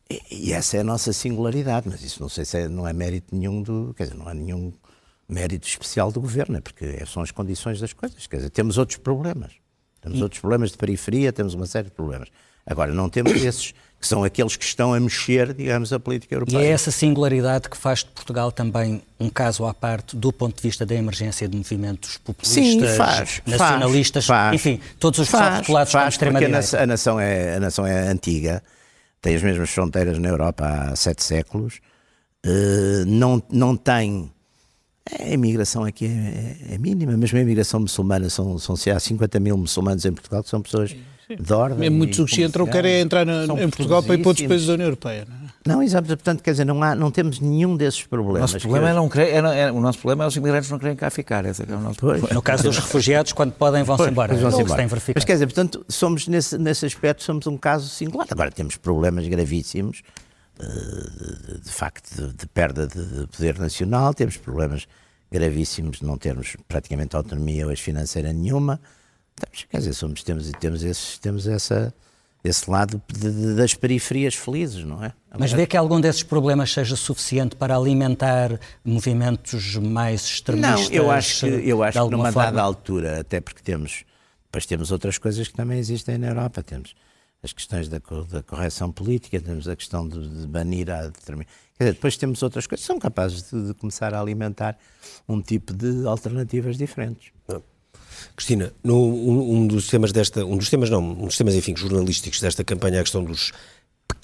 E, e essa é a nossa singularidade, mas isso não sei se é, não é mérito nenhum do. Quer dizer, não há nenhum mérito especial do governo, é porque são as condições das coisas. Quer dizer, temos outros problemas. Temos e... outros problemas de periferia, temos uma série de problemas. Agora, não temos esses que são aqueles que estão a mexer, digamos, a política europeia. E é essa singularidade que faz de Portugal também um caso à parte do ponto de vista da emergência de movimentos populistas, Sim, faz, nacionalistas, faz, enfim, todos os faz, rotulados como extrema-direita. A, a, nação é, a nação é antiga, tem as mesmas fronteiras na Europa há sete séculos, uh, não, não tem a imigração aqui é, é, é, mínima, mesmo a imigração muçulmana, são, são há 50 mil muçulmanos em Portugal, que são pessoas de ordem. Mesmo muitos que entram querem entrar no, em Portugal para ir para outros países da União Europeia. Não, é? não exato, portanto, quer dizer, não, há, não temos nenhum desses problemas. Nosso problema é não querer, é, é, o nosso problema é os imigrantes não querem cá ficar. Esse é, o nosso problema. No caso dos refugiados, quando podem, vão-se embora. Vão -se embora. Mas quer dizer, portanto, somos nesse, nesse aspecto, somos um caso singular. Agora, temos problemas gravíssimos. De, facto, de, de perda de poder nacional, temos problemas gravíssimos de não termos praticamente autonomia hoje financeira nenhuma. Temos, quer dizer, somos, temos, temos, esses, temos essa, esse lado de, de, das periferias felizes, não é? Mas vê que algum desses problemas seja suficiente para alimentar movimentos mais extremistas? Não, eu acho que, eu acho que numa forma? dada altura, até porque temos, depois temos outras coisas que também existem na Europa, temos as questões da, da correção política, temos a questão de, de banir a determinada Quer dizer, depois temos outras coisas que são capazes de, de, começar a alimentar um tipo de alternativas diferentes. Cristina, no, um, um, dos temas desta, um dos temas não, um dos temas enfim jornalísticos desta campanha é a questão dos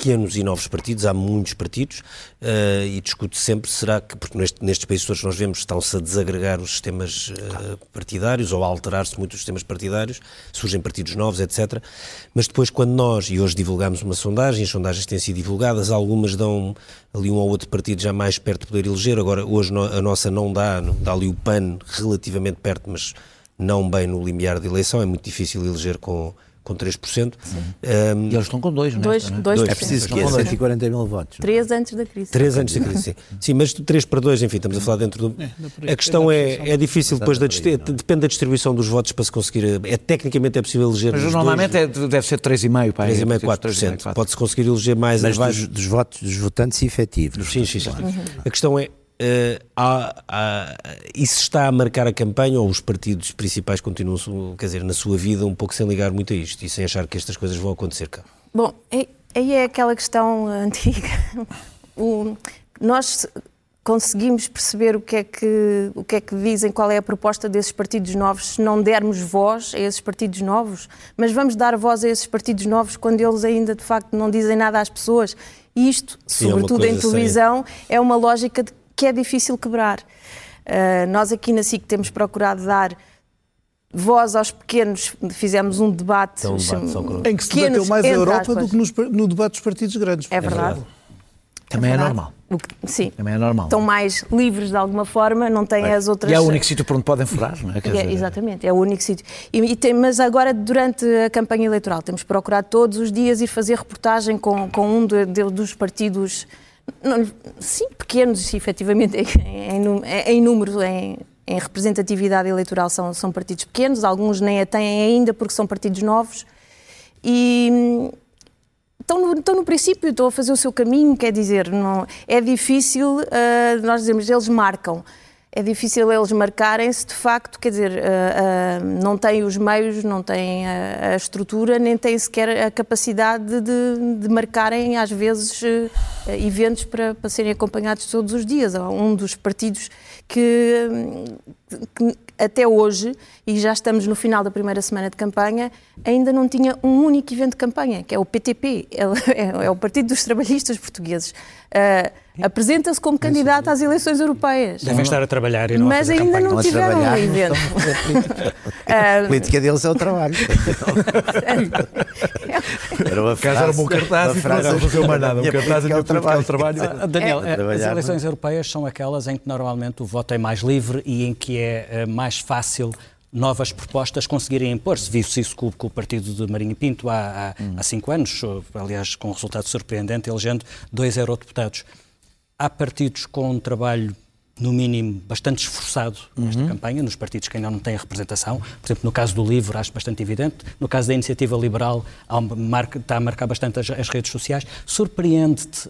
pequenos e novos partidos, há muitos partidos uh, e discute sempre, será que, porque neste, nestes países todos nós vemos estão-se a desagregar os sistemas uh, partidários ou a alterar-se muito os sistemas partidários, surgem partidos novos, etc. Mas depois quando nós, e hoje divulgamos uma sondagem, as sondagens têm sido divulgadas, algumas dão ali um ou outro partido já mais perto de poder eleger, agora hoje a nossa não dá, dá ali o PAN relativamente perto, mas não bem no limiar de eleição, é muito difícil eleger com com 3%. Um, e eles estão com 2, não é? 2, 2, é preciso que é 140 mil votos. 3 antes da crise. 3 antes da crise, sim. sim, mas 3 para 2, enfim, estamos a falar dentro do... É, a questão é, é difícil depois da... Depende da distribuição dos votos para se conseguir... É, tecnicamente é possível eleger... Mas normalmente é, deve ser 3,5%. 3,5%, 4%. Pode-se conseguir eleger mais... Mas dos, dos votos dos votantes efetivos. Sim, sim, sim. A questão é, Uh, há, há, isso está a marcar a campanha ou os partidos principais continuam, quer dizer, na sua vida um pouco sem ligar muito a isto e sem achar que estas coisas vão acontecer cá? Bom, aí é aquela questão antiga. O, nós conseguimos perceber o que, é que, o que é que dizem, qual é a proposta desses partidos novos, se não dermos voz a esses partidos novos, mas vamos dar voz a esses partidos novos quando eles ainda de facto não dizem nada às pessoas. Isto, Sim, é sobretudo é em televisão, sem... é uma lógica de que é difícil quebrar. Uh, nós aqui na SIC temos procurado dar voz aos pequenos, fizemos um debate, um debate em que se debateu mais a Europa do que nos, no debate dos partidos grandes. É verdade. Também é, é normal. Sim. Também é normal. Estão mais livres de alguma forma, não têm é. as outras. E é o único sítio por onde podem furar, não é? é exatamente, é o único sítio. E, e tem, mas agora, durante a campanha eleitoral, temos procurado todos os dias ir fazer reportagem com, com um de, de, dos partidos não, sim, pequenos, efetivamente, em, em número, em, em, representatividade eleitoral são, são partidos pequenos, alguns nem a têm ainda porque são partidos novos. E estão no, estão no princípio, estão a fazer o seu caminho, quer dizer, não, é difícil, uh, nós dizemos, eles marcam é difícil eles marcarem-se, de facto, quer dizer, uh, uh, não têm os meios, não têm a, a, estrutura, nem têm sequer a capacidade de, de marcarem, às vezes, uh, eventos para, para serem acompanhados todos os dias. Um dos partidos que, que, até hoje, e já estamos no final da primeira semana de campanha, ainda não tinha um único evento de campanha, que é o PTP, é, é o Partido dos Trabalhistas Portugueses. Uh, apresenta-se como candidato às eleições europeias. Devem estar a trabalhar e não Mas a ainda não tiveram um evento. a política deles é o trabalho. era uma frase, era um bom cartaz e não fazer mais nada. Um cartaz é o trabalho. É trabalho. Ah, Daniel, é, as eleições europeias são aquelas em que normalmente o voto é mais livre e em que é eh, mais fácil novas propostas conseguirem impor-se. Viu-se isso com, com, o partido de Marinho Pinto há, há, hum. há, cinco anos, aliás, com um resultado surpreendente, elegendo dois eurodeputados há partidos com um trabalho no mínimo, bastante esforçado nesta Uhum. campanha, nos partidos que ainda não têm representação. Por exemplo, no caso do LIVRE, acho bastante evidente. No caso da Iniciativa Liberal, marca- está a marcar bastante as, as redes sociais. Surpreende-te,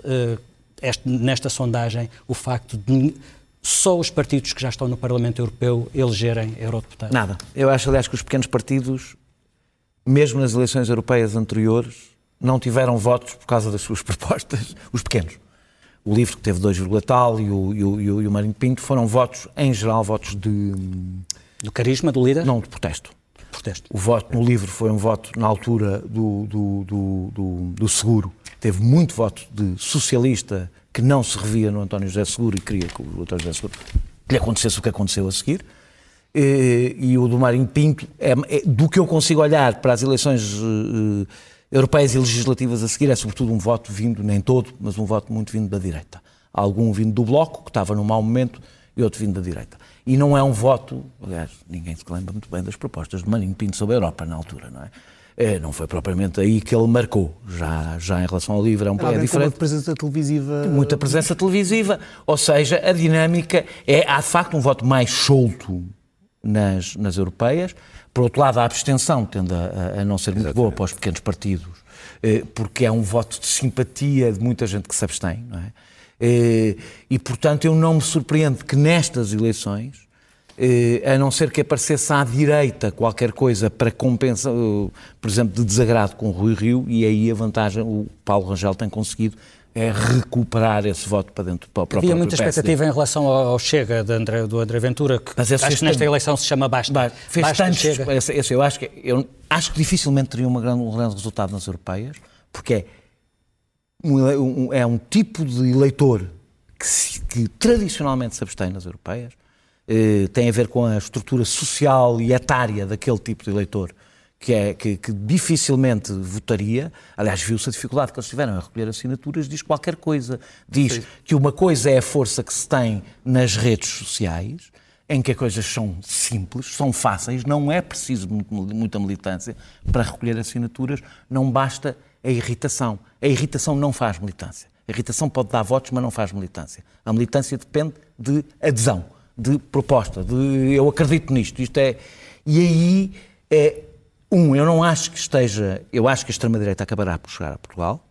este- nesta sondagem, o facto de só os partidos que já estão no Parlamento Europeu elegerem eurodeputados? Nada. Eu acho, aliás, que os pequenos partidos, mesmo nas eleições europeias anteriores, não tiveram votos por causa das suas propostas. Os pequenos. O LIVRE, que teve 2, tal, e o, e, o, e o- e o Marinho Pinto, foram votos, em geral, votos de. Do carisma do líder? não de protesto. Protesto. O voto no livro foi um voto na altura do, do, do, do- do seguro. Teve muito voto de socialista que não se revia no António José Seguro e queria que o António José Seguro lhe acontecesse o que aconteceu a seguir. E, e o do Marinho Pinto, é, é- do que eu consigo olhar para as eleições eh, eh, europeias e legislativas a seguir, é sobretudo um voto vindo, nem todo, mas um voto muito vindo da direita. Algum vindo do Bloco, que estava num mau momento, e outro vindo da direita. E não é um voto, aliás, ninguém se lembra muito bem das propostas de Marinho Pinto sobre a Europa na altura, não é? Eh, não foi propriamente aí que ele marcou. Já, já em relação ao livro é, um, é diferente presença televisiva. muita presença televisiva, ou seja, a dinâmica é, há de facto um voto mais solto nas, nas europeias. Por outro lado, a abstenção tende a, a- não ser muito boa para os pequenos partidos, eh, porque é um voto de simpatia de muita gente que se abstém, não é? Eh, E, portanto, eu não me surpreendo que nestas eleições, eh, a não ser que aparecesse à direita qualquer coisa para compensar, por exemplo, de desagrado com o Rui Rio, e aí a vantagem, o Paulo Rangel tem conseguido é recuperar esse voto para dentro para o próprio Havia muita PSD. expectativa em relação ao Chega de André, do André Ventura, que acho que nesta eleição se chama Basta. Ba- Fez Basta, tantos, Chega. esse, esse eu acho que eu acho que dificilmente teria uma grande, um grande resultado nas europeias, porque é um, um- é um tipo de eleitor que, se- que tradicionalmente se abstém nas europeias, eh, tem a ver com a estrutura social e etária daquele tipo de eleitor que, é, que, que dificilmente votaria. Aliás, viu-se a dificuldade que eles tiveram a recolher assinaturas, diz qualquer coisa. Diz que uma coisa é a força que se tem nas redes sociais, em que as coisas são simples, são fáceis, não é preciso muita militância para recolher assinaturas, não basta a irritação. A irritação não faz militância. A irritação pode dar votos, mas não faz militância. A militância depende de adesão, de proposta, de eu acredito nisto. Isto é. E aí, é, um, eu não acho que esteja. Eu acho que a extrema-direita acabará por chegar a Portugal.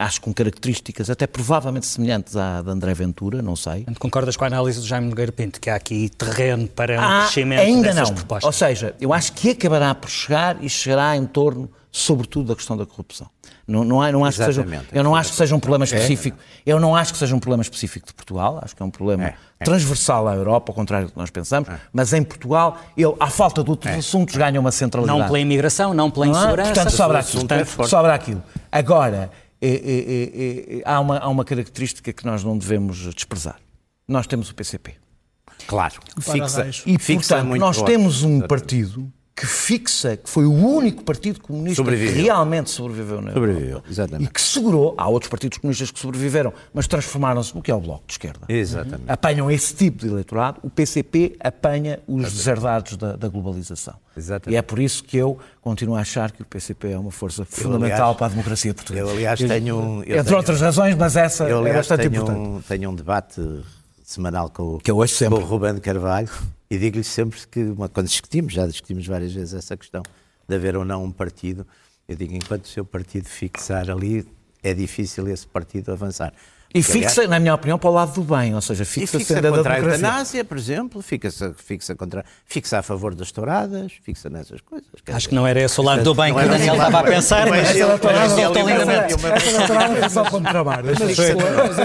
Acho com características até provavelmente semelhantes à de André Ventura, não sei. Concordas com a análise do Jaime Nogueira Pinto, que há aqui terreno para um Ah, crescimento ainda dessas não. propostas? Ou seja, eu acho que acabará por chegar e chegará em torno, sobretudo, da questão da corrupção. Não, não, não acho que seja, Exatamente. eu não acho que seja um problema específico. Eu não acho que seja um problema específico de Portugal. Acho que é um problema É, é. transversal à Europa, ao contrário do que nós pensamos. Mas em Portugal, ele, à falta de outros assuntos, ganha uma centralidade. Não pela imigração, não pela Não é? insegurança. Portanto, sobra aquilo. é forte. sobra aquilo. Agora, é, é, é, é, há, uma, há uma característica que nós não devemos desprezar. Nós temos o PCP. Claro. Fixa. E, fixa portanto, muito nós voto. temos um partido que fixa, que foi o único partido comunista Sobreviveu. que realmente sobreviveu na Europa. Sobreviveu, E exatamente. que segurou, há outros partidos comunistas que sobreviveram, mas transformaram-se no que é o Bloco de Esquerda. Exatamente. Apanham esse tipo de eleitorado, o PCP apanha os deserdados da, da globalização. Exatamente. E é por isso que eu continuo a achar que o PCP é uma força fundamental aliás, para a democracia portuguesa. eu, aliás, tenho eu Entre tenho- outras razões, mas essa Eu, é aliás, bastante tenho importante. um, tenho um debate semanal com, o- Que eu ouço sempre. com o Ruben Carvalho e digo-lhe sempre que, quando discutimos, já discutimos várias vezes essa questão de haver ou não um partido, eu digo, enquanto o seu partido fixar ali, é difícil esse partido avançar. E fixa, na minha opinião, para o lado do bem, ou seja, fixa-se fixa ainda da contra a eutanásia, por exemplo, fixa, fixa, contra, fixa a favor das touradas, fixa nessas coisas. Acho dizer, que não era esse o lado do bem que o Daniel estava a pensar, Mas mas ele- estou lindamente. é só contra trabalho. Mas, é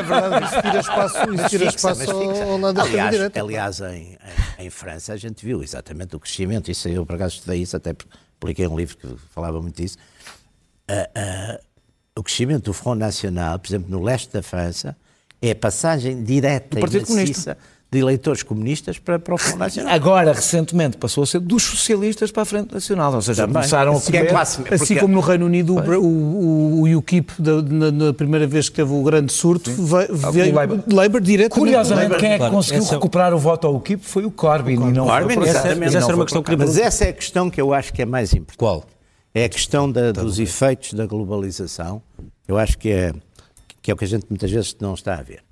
verdade, isso tira espaço, isso tira espaço ao, lado da aliás, direita. aliás em, em, em França a gente viu exatamente o crescimento, isso eu por acaso estudei isso, até publiquei um livro que falava muito disso. Ah, ah, o crescimento do Front National, por exemplo, no leste da França, é a passagem direta e Partido maciça de eleitores comunistas para, para o Front Nacional. Agora, recentemente, passou a ser dos socialistas para a Frente Nacional, ou seja, Também. começaram a Que é comer... classe- Assim porque- como no Reino Unido, o, o, o UKIP, da- na, na primeira vez que teve o grande surto, veio, veio Labour. Labour diretamente. Curiosamente, quem é que Claro, conseguiu esse é o- recuperar o voto ao UKIP foi o Corbyn. e não Corbyn, por- exatamente. Mas essa não era uma questão que Mas essa é a questão que eu acho que é mais importante. Qual? É a questão da- dos efeitos da globalização. Eu acho que é, que é o que a gente muitas vezes não está a ver.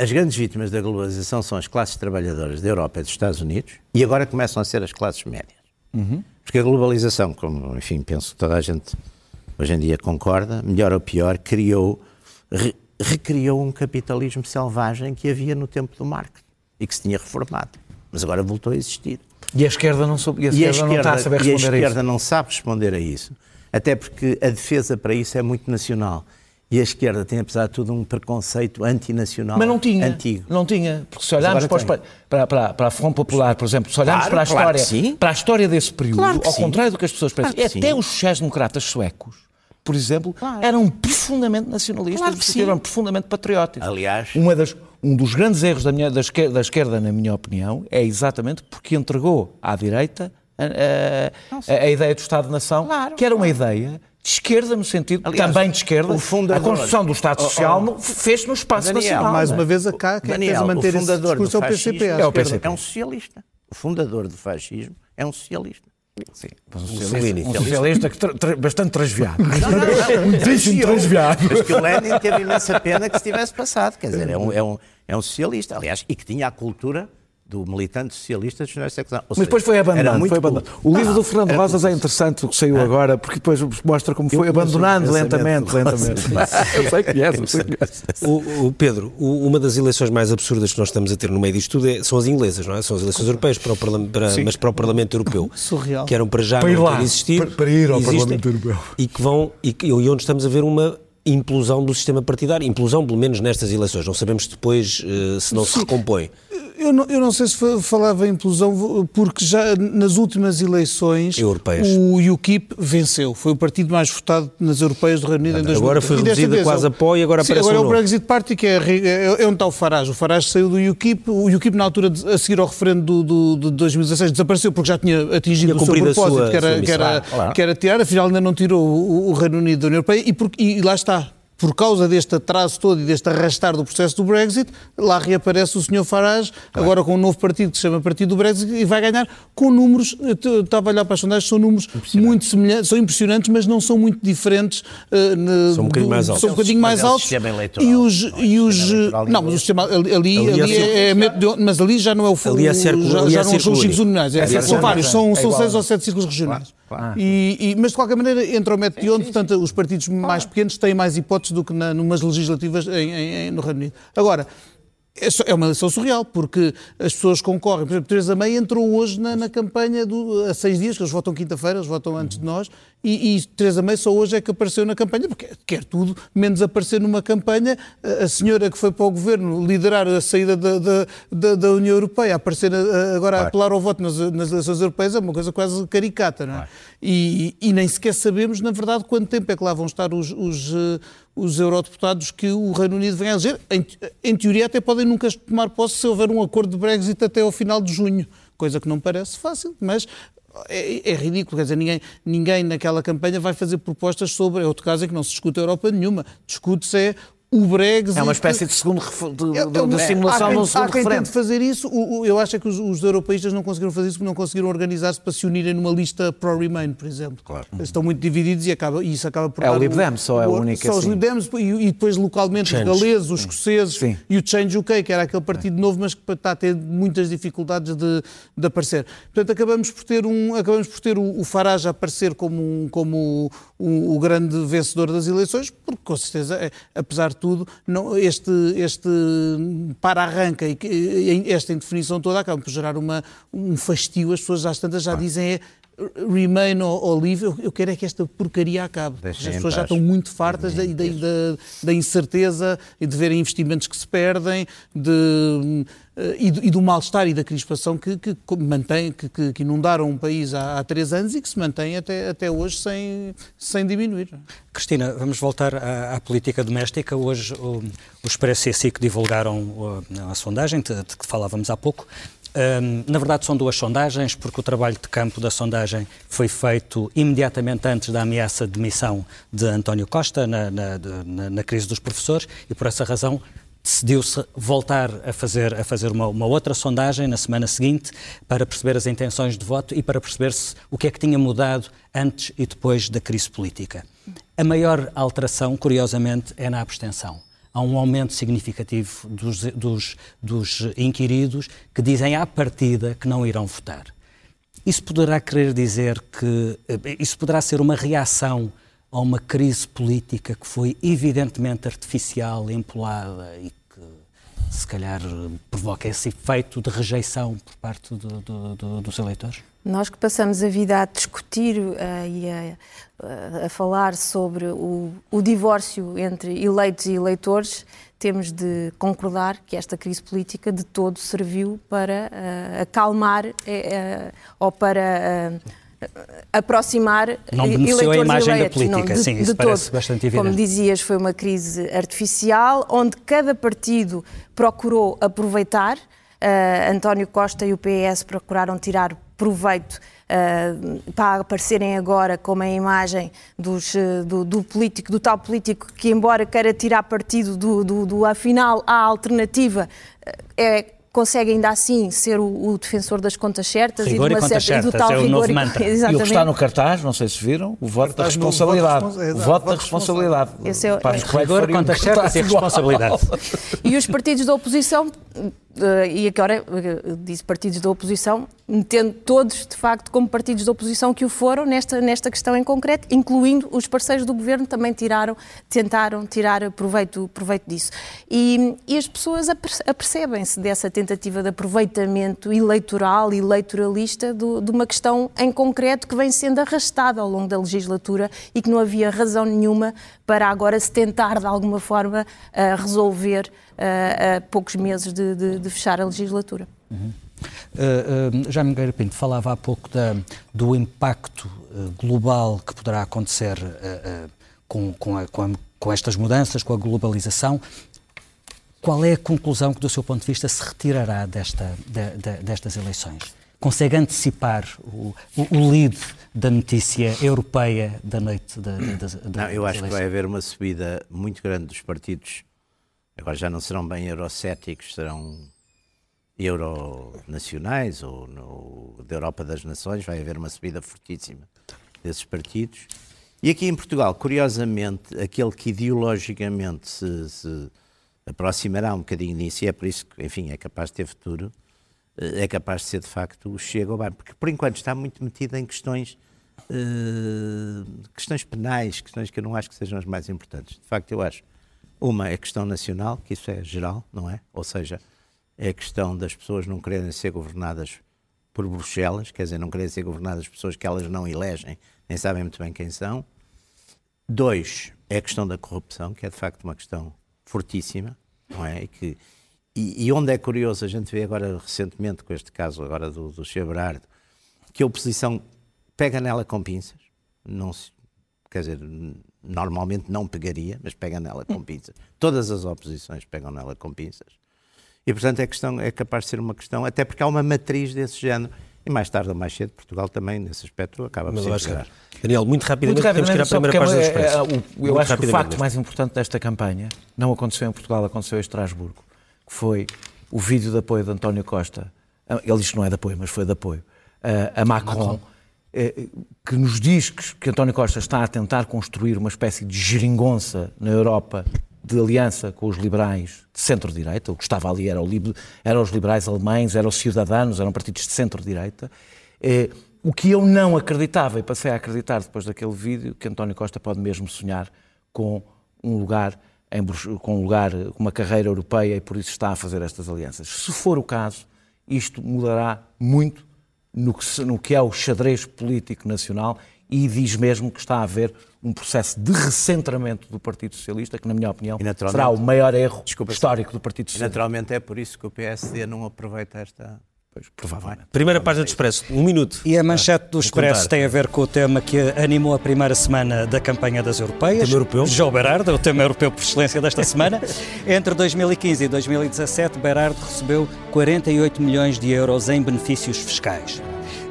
as grandes vítimas da globalização são as classes trabalhadoras da Europa e dos Estados Unidos e agora começam a ser as classes médias. Uhum. Porque a globalização, como, enfim, penso que toda a gente hoje em dia concorda, melhor ou pior, criou, re, recriou um capitalismo selvagem que havia no tempo do Marx e que se tinha reformado. Mas agora voltou a existir. E a esquerda não, soube, e a esquerda, e a esquerda não está a saber responder a isso. A esquerda não sabe responder a isso, até porque a defesa para isso é muito nacional. E a esquerda tem, apesar de tudo, um preconceito antinacional Mas não tinha, antigo. Não tinha, porque se olharmos para, para, para, para, a Front Popular, por exemplo, se olharmos claro, para, a claro história, para a história desse período, claro ao sim. contrário do que as pessoas pensam, claro até sim. os sociais-democratas suecos, por exemplo, eram profundamente nacionalistas, eram profundamente patrióticos. Aliás, Uma das, um dos grandes erros da, minha, da, esquerda, da esquerda, na minha opinião, é exatamente porque entregou à direita a, a, a, a ideia do Estado-nação, que era uma ideia de esquerda, no sentido Aliás, também de esquerda, fundador, a construção do Estado Social oh, oh, fez no espaço Daniel, nacional. Mais uma vez, a cá, quem Daniel, manter o fundador esse discurso do é o PCP. É, o PCP. é um socialista. O fundador do fascismo é um socialista. Sim, um socialista, um socialista que tra, tra, bastante transviado. Muitíssimo transviado. Mas que o Lenin teve imensa pena que se tivesse passado. Quer dizer, é um, é um, é um socialista, aliás, e que tinha a cultura do militante socialista dos. Mas depois foi abandonado. Foi abandonado. O livro do Fernando Rosas é interessante, o que saiu agora, porque depois mostra como foi abandonando lentamente, lentamente. eu sei que eu sei que és. O, o Pedro, o, uma das eleições mais absurdas que nós estamos a ter no meio disto tudo é, são as inglesas, não é? São as eleições europeias, para o para, mas para o Parlamento Europeu. Surreal. Que eram para já para não lá, ter existido. Para, para ir ao Parlamento Europeu. E que vão, e, e onde estamos a ver uma implosão do sistema partidário. Implosão, pelo menos nestas eleições. Não sabemos depois uh, se não Sim. se recompõe. Eu não, eu não, sei se falava em implosão, porque já nas últimas eleições Europeias. o UKIP venceu. Foi o partido mais votado nas europeias do Reino Unido em 2000. Agora foi reduzida quase a pó e agora sim, aparece agora um é o Brexit Party, que é, é, é onde está o Farage. O Farage saiu do UKIP. O UKIP, na altura, de, a seguir ao referendo do, do, de 2016, desapareceu porque já tinha atingido tinha o seu propósito, sua, que, era, que, era, que era tirar. Afinal, ainda não tirou o, o Reino Unido da União Europeia e, por, e lá está por causa deste atraso todo e deste arrastar do processo do Brexit, lá reaparece o Sr. Farage, claro. agora com um novo partido que se chama Partido do Brexit, e vai ganhar com números, estava a olhar para as sondagens, são números muito semelhantes, são impressionantes, mas não são muito diferentes. Uh, são um bocadinho mais altos. São um bocadinho mais é altos. E os, e os, não, mas o sistema ali, ali, ali é, é, mas ali já não é o ali é círculo, já, ali já é não são os círculos unionais, é, são vários, são, é seis ou sete círculos regionais. Claro. E, e, mas de qualquer maneira, entra o método de onde, portanto, os partidos mais pequenos têm mais hipóteses do que na, numas legislativas em, em, no Reino Unido. Agora, é uma eleição surreal, porque as pessoas concorrem. Por exemplo, Teresa May entrou hoje na, na campanha do, há seis dias, que eles votam quinta-feira, eles votam antes de nós, e, e Teresa May só hoje é que apareceu na campanha, porque quer tudo, menos aparecer numa campanha. A senhora que foi para o governo liderar a saída da, da, da, da União Europeia, aparecer agora a apelar ao voto nas, nas, eleições europeias, é uma coisa quase caricata, não é? E, e, nem sequer sabemos, na verdade, quanto tempo é que lá vão estar os, os os eurodeputados que o Reino Unido vem a eleger. Em, em, teoria, até podem nunca tomar posse se houver um acordo de Brexit até ao final de junho, coisa que não parece fácil, mas é, é, ridículo, quer dizer, ninguém, ninguém naquela campanha vai fazer propostas sobre, é outro caso em que não se discute a Europa nenhuma, discute-se é o Brexit. É uma espécie de segundo de, é, de, de simulação de um segundo há quem referendo. tente fazer isso. O, o, eu acho é que os, os europeístas não conseguiram fazer isso porque não conseguiram organizar-se para se unirem numa lista pro-Remain, por exemplo. Claro. Estão muito divididos e, acaba, e isso acaba por. É o Lib Dem, só é o único. Só assim. os Lib Dems e, e, depois localmente Change. os galeses, os escoceses Sim. e o Change UK, que era aquele partido novo, mas que está a ter muitas dificuldades de, de aparecer. Portanto, acabamos por ter, um, acabamos por ter o, o Farage a aparecer como, um, como o, o grande vencedor das eleições, porque com certeza, é, apesar de tudo, não este, este para-arranca e esta indefinição toda acaba por gerar uma, um fastio. As pessoas às tantas já dizem é remain ou, leave, eu, eu, quero é que esta porcaria acabe. Deixem As pessoas já estão muito fartas da, da, da, da, incerteza e de verem investimentos que se perdem de, e, do, e do mal-estar e da crispação que, que, mantém, que, que, inundaram um país há, há, três anos e que se mantém até, até hoje sem, sem diminuir. Cristina, vamos voltar à, à política doméstica. Hoje o, o Expresso e a SIC divulgaram a, a sondagem de, de que falávamos há pouco. Um, na verdade, são duas sondagens, porque o trabalho de campo da sondagem foi feito imediatamente antes da ameaça de demissão de António Costa na, na, na, na crise dos professores e, por essa razão, decidiu-se voltar a fazer, a fazer uma, uma, outra sondagem na semana seguinte para perceber as intenções de voto e para perceber-se o que é que tinha mudado antes e depois da crise política. A maior alteração, curiosamente, é na abstenção há um aumento significativo dos, dos, dos inquiridos que dizem à partida que não irão votar. Isso poderá querer dizer que. Eh, isso poderá ser uma reação a uma crise política que foi evidentemente artificial, empolada e que se calhar provoca esse efeito de rejeição por parte do, do, do, dos eleitores? Nós que passamos a vida a discutir uh, e a, a, falar sobre o, o divórcio entre eleitos e eleitores, temos de concordar que esta crise política de todo serviu para uh, acalmar uh, ou para aproximar não eleitores a imagem eleitos. da política, não, de, sim, isso parece todo. bastante evidente. Como dizias, foi uma crise artificial, onde cada partido procurou aproveitar. António Costa e o PS procuraram tirar proveito uh, para aparecerem agora como a imagem dos, uh, do, do, político, do tal político que, embora queira tirar partido do, do, do afinal, a alternativa é consegue ainda assim ser o, o defensor das contas certas rigor e, de uma certa, certas, e do tal é rigor e, mantra. Exatamente. E o que está no cartaz, não sei se viram, o voto da responsabilidade. Voto, voto, voto da responsabilidade. Esse é, é, rigor, contas certas e responsabilidade. E os partidos da oposição Uh, e agora uh, disse partidos da oposição, entendo todos de facto como partidos da oposição que o foram nesta, nesta questão em concreto, incluindo os parceiros do governo também tiraram, tentaram tirar proveito, proveito disso. E, e as pessoas apercebem-se dessa tentativa de aproveitamento eleitoral, eleitoralista do, de uma questão em concreto que vem sendo arrastada ao longo da legislatura e que não havia razão nenhuma para agora se tentar de alguma forma uh, resolver a poucos meses de, de, de, fechar a legislatura. Uhum. Uh, uh, Jaime Pinto falava há pouco da, do impacto uh, global que poderá acontecer uh, com, com, a, com, a, com, estas mudanças, com a globalização. Qual é a conclusão que, do seu ponto de vista, se retirará desta, de, de, destas eleições? Consegue antecipar o, o, o, lead da notícia europeia da noite da, Não, eu acho que vai haver uma subida muito grande dos partidos Agora já não serão bem eurocéticos, serão euronacionais ou no, da Europa das Nações, vai haver uma subida fortíssima desses partidos. E aqui em Portugal, curiosamente, aquele que ideologicamente se, se aproximará um bocadinho disso, e é por isso que, enfim, é capaz de ter futuro, eh, é capaz de ser de facto o Chega ao porque por enquanto está muito metido em questões, uh, questões penais, questões que eu não acho que sejam as mais importantes. De facto, eu acho uma é a questão nacional, que isso é geral, não é? Ou seja, é a questão das pessoas não quererem ser governadas por Bruxelas, quer dizer, não quererem ser governadas por pessoas que elas não elegem, nem sabem muito bem quem são. Dois, é a questão da corrupção, que é de facto uma questão fortíssima, não é? E, que, e, e onde é curioso, a gente vê agora recentemente, com este caso agora do, do que a oposição pega nela com pinças, não se, quer dizer, normalmente não pegaria, mas pega nela com pinças. Todas as oposições pegam nela com pinças. E, portanto, é, questão, é capaz de ser uma questão, até porque há uma matriz desse género. E mais tarde ou mais cedo, Portugal também, nesse aspecto, acaba por ser chegar. Daniel, muito rapidamente, muito rapidamente temos que ir à primeira página do Expresso. É, é, eu acho que o facto mais importante desta campanha não aconteceu em Portugal, aconteceu em Estrasburgo, que foi o vídeo de apoio de António Costa. Ele diz que não é de apoio, mas foi de apoio. a Macron, Macron é, que nos diz que, que António Costa está a tentar construir uma espécie de geringonça na Europa de aliança com os liberais de centro-direita. O que estava ali era, o, eram os liberais alemães, eram os cidadãos, eram partidos de centro-direita. É, o que eu não acreditava, e passei a acreditar depois daquele vídeo, que António Costa pode mesmo sonhar com um lugar, em, com um lugar, uma carreira europeia e por isso está a fazer estas alianças. Se for o caso, isto mudará muito no que, no que é o xadrez político nacional e diz mesmo que está a haver um processo de recentramento do Partido Socialista, que, na minha opinião, será o maior erro Desculpa, histórico do Partido Socialista. naturalmente é por isso que o PSD não aproveita esta. Pois, provavelmente. Primeira página do Expresso, um minuto. E a manchete do Expresso tem a ver com o tema que animou a primeira semana da campanha das europeias. Tema europeu. João Berardo, o tema europeu por excelência desta semana. Entre 2015 e 2017, Berardo recebeu 48 milhões de euros em benefícios fiscais.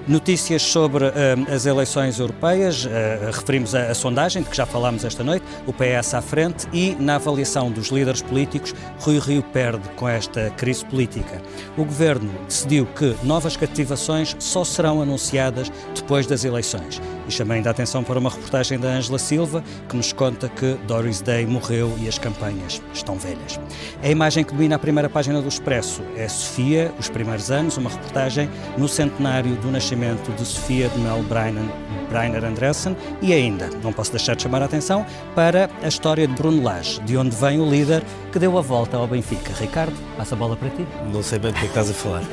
Notícias sobre uh, as eleições europeias, uh, referimos a, a, sondagem de que já falámos esta noite, o PS à frente e na avaliação dos líderes políticos, Rui Rio perde com esta crise política. O governo decidiu que novas cativações só serão anunciadas depois das eleições. E chamei ainda a atenção para uma reportagem da Ângela Silva, que nos conta que Doris Day morreu e as campanhas estão velhas. A imagem que domina a primeira página do Expresso é Sofia, os primeiros anos, uma reportagem no centenário do nascimento de Sofia de Mel Breiner Andressen e ainda, não posso deixar de chamar a atenção, para a história de Bruno Lage, de onde vem o líder que deu a volta ao Benfica. Ricardo, passa a bola para ti. Não sei bem do que é estás a falar.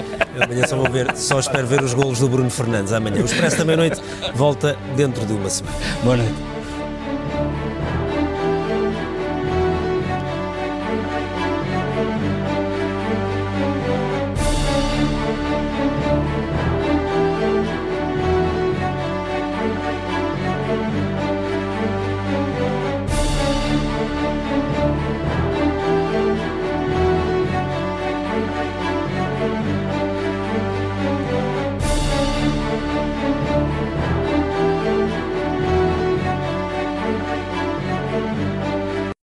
Amanhã só vou ver, só espero ver os golos do Bruno Fernandes amanhã. O Expresso da meia-noite volta dentro de uma semana. Boa noite.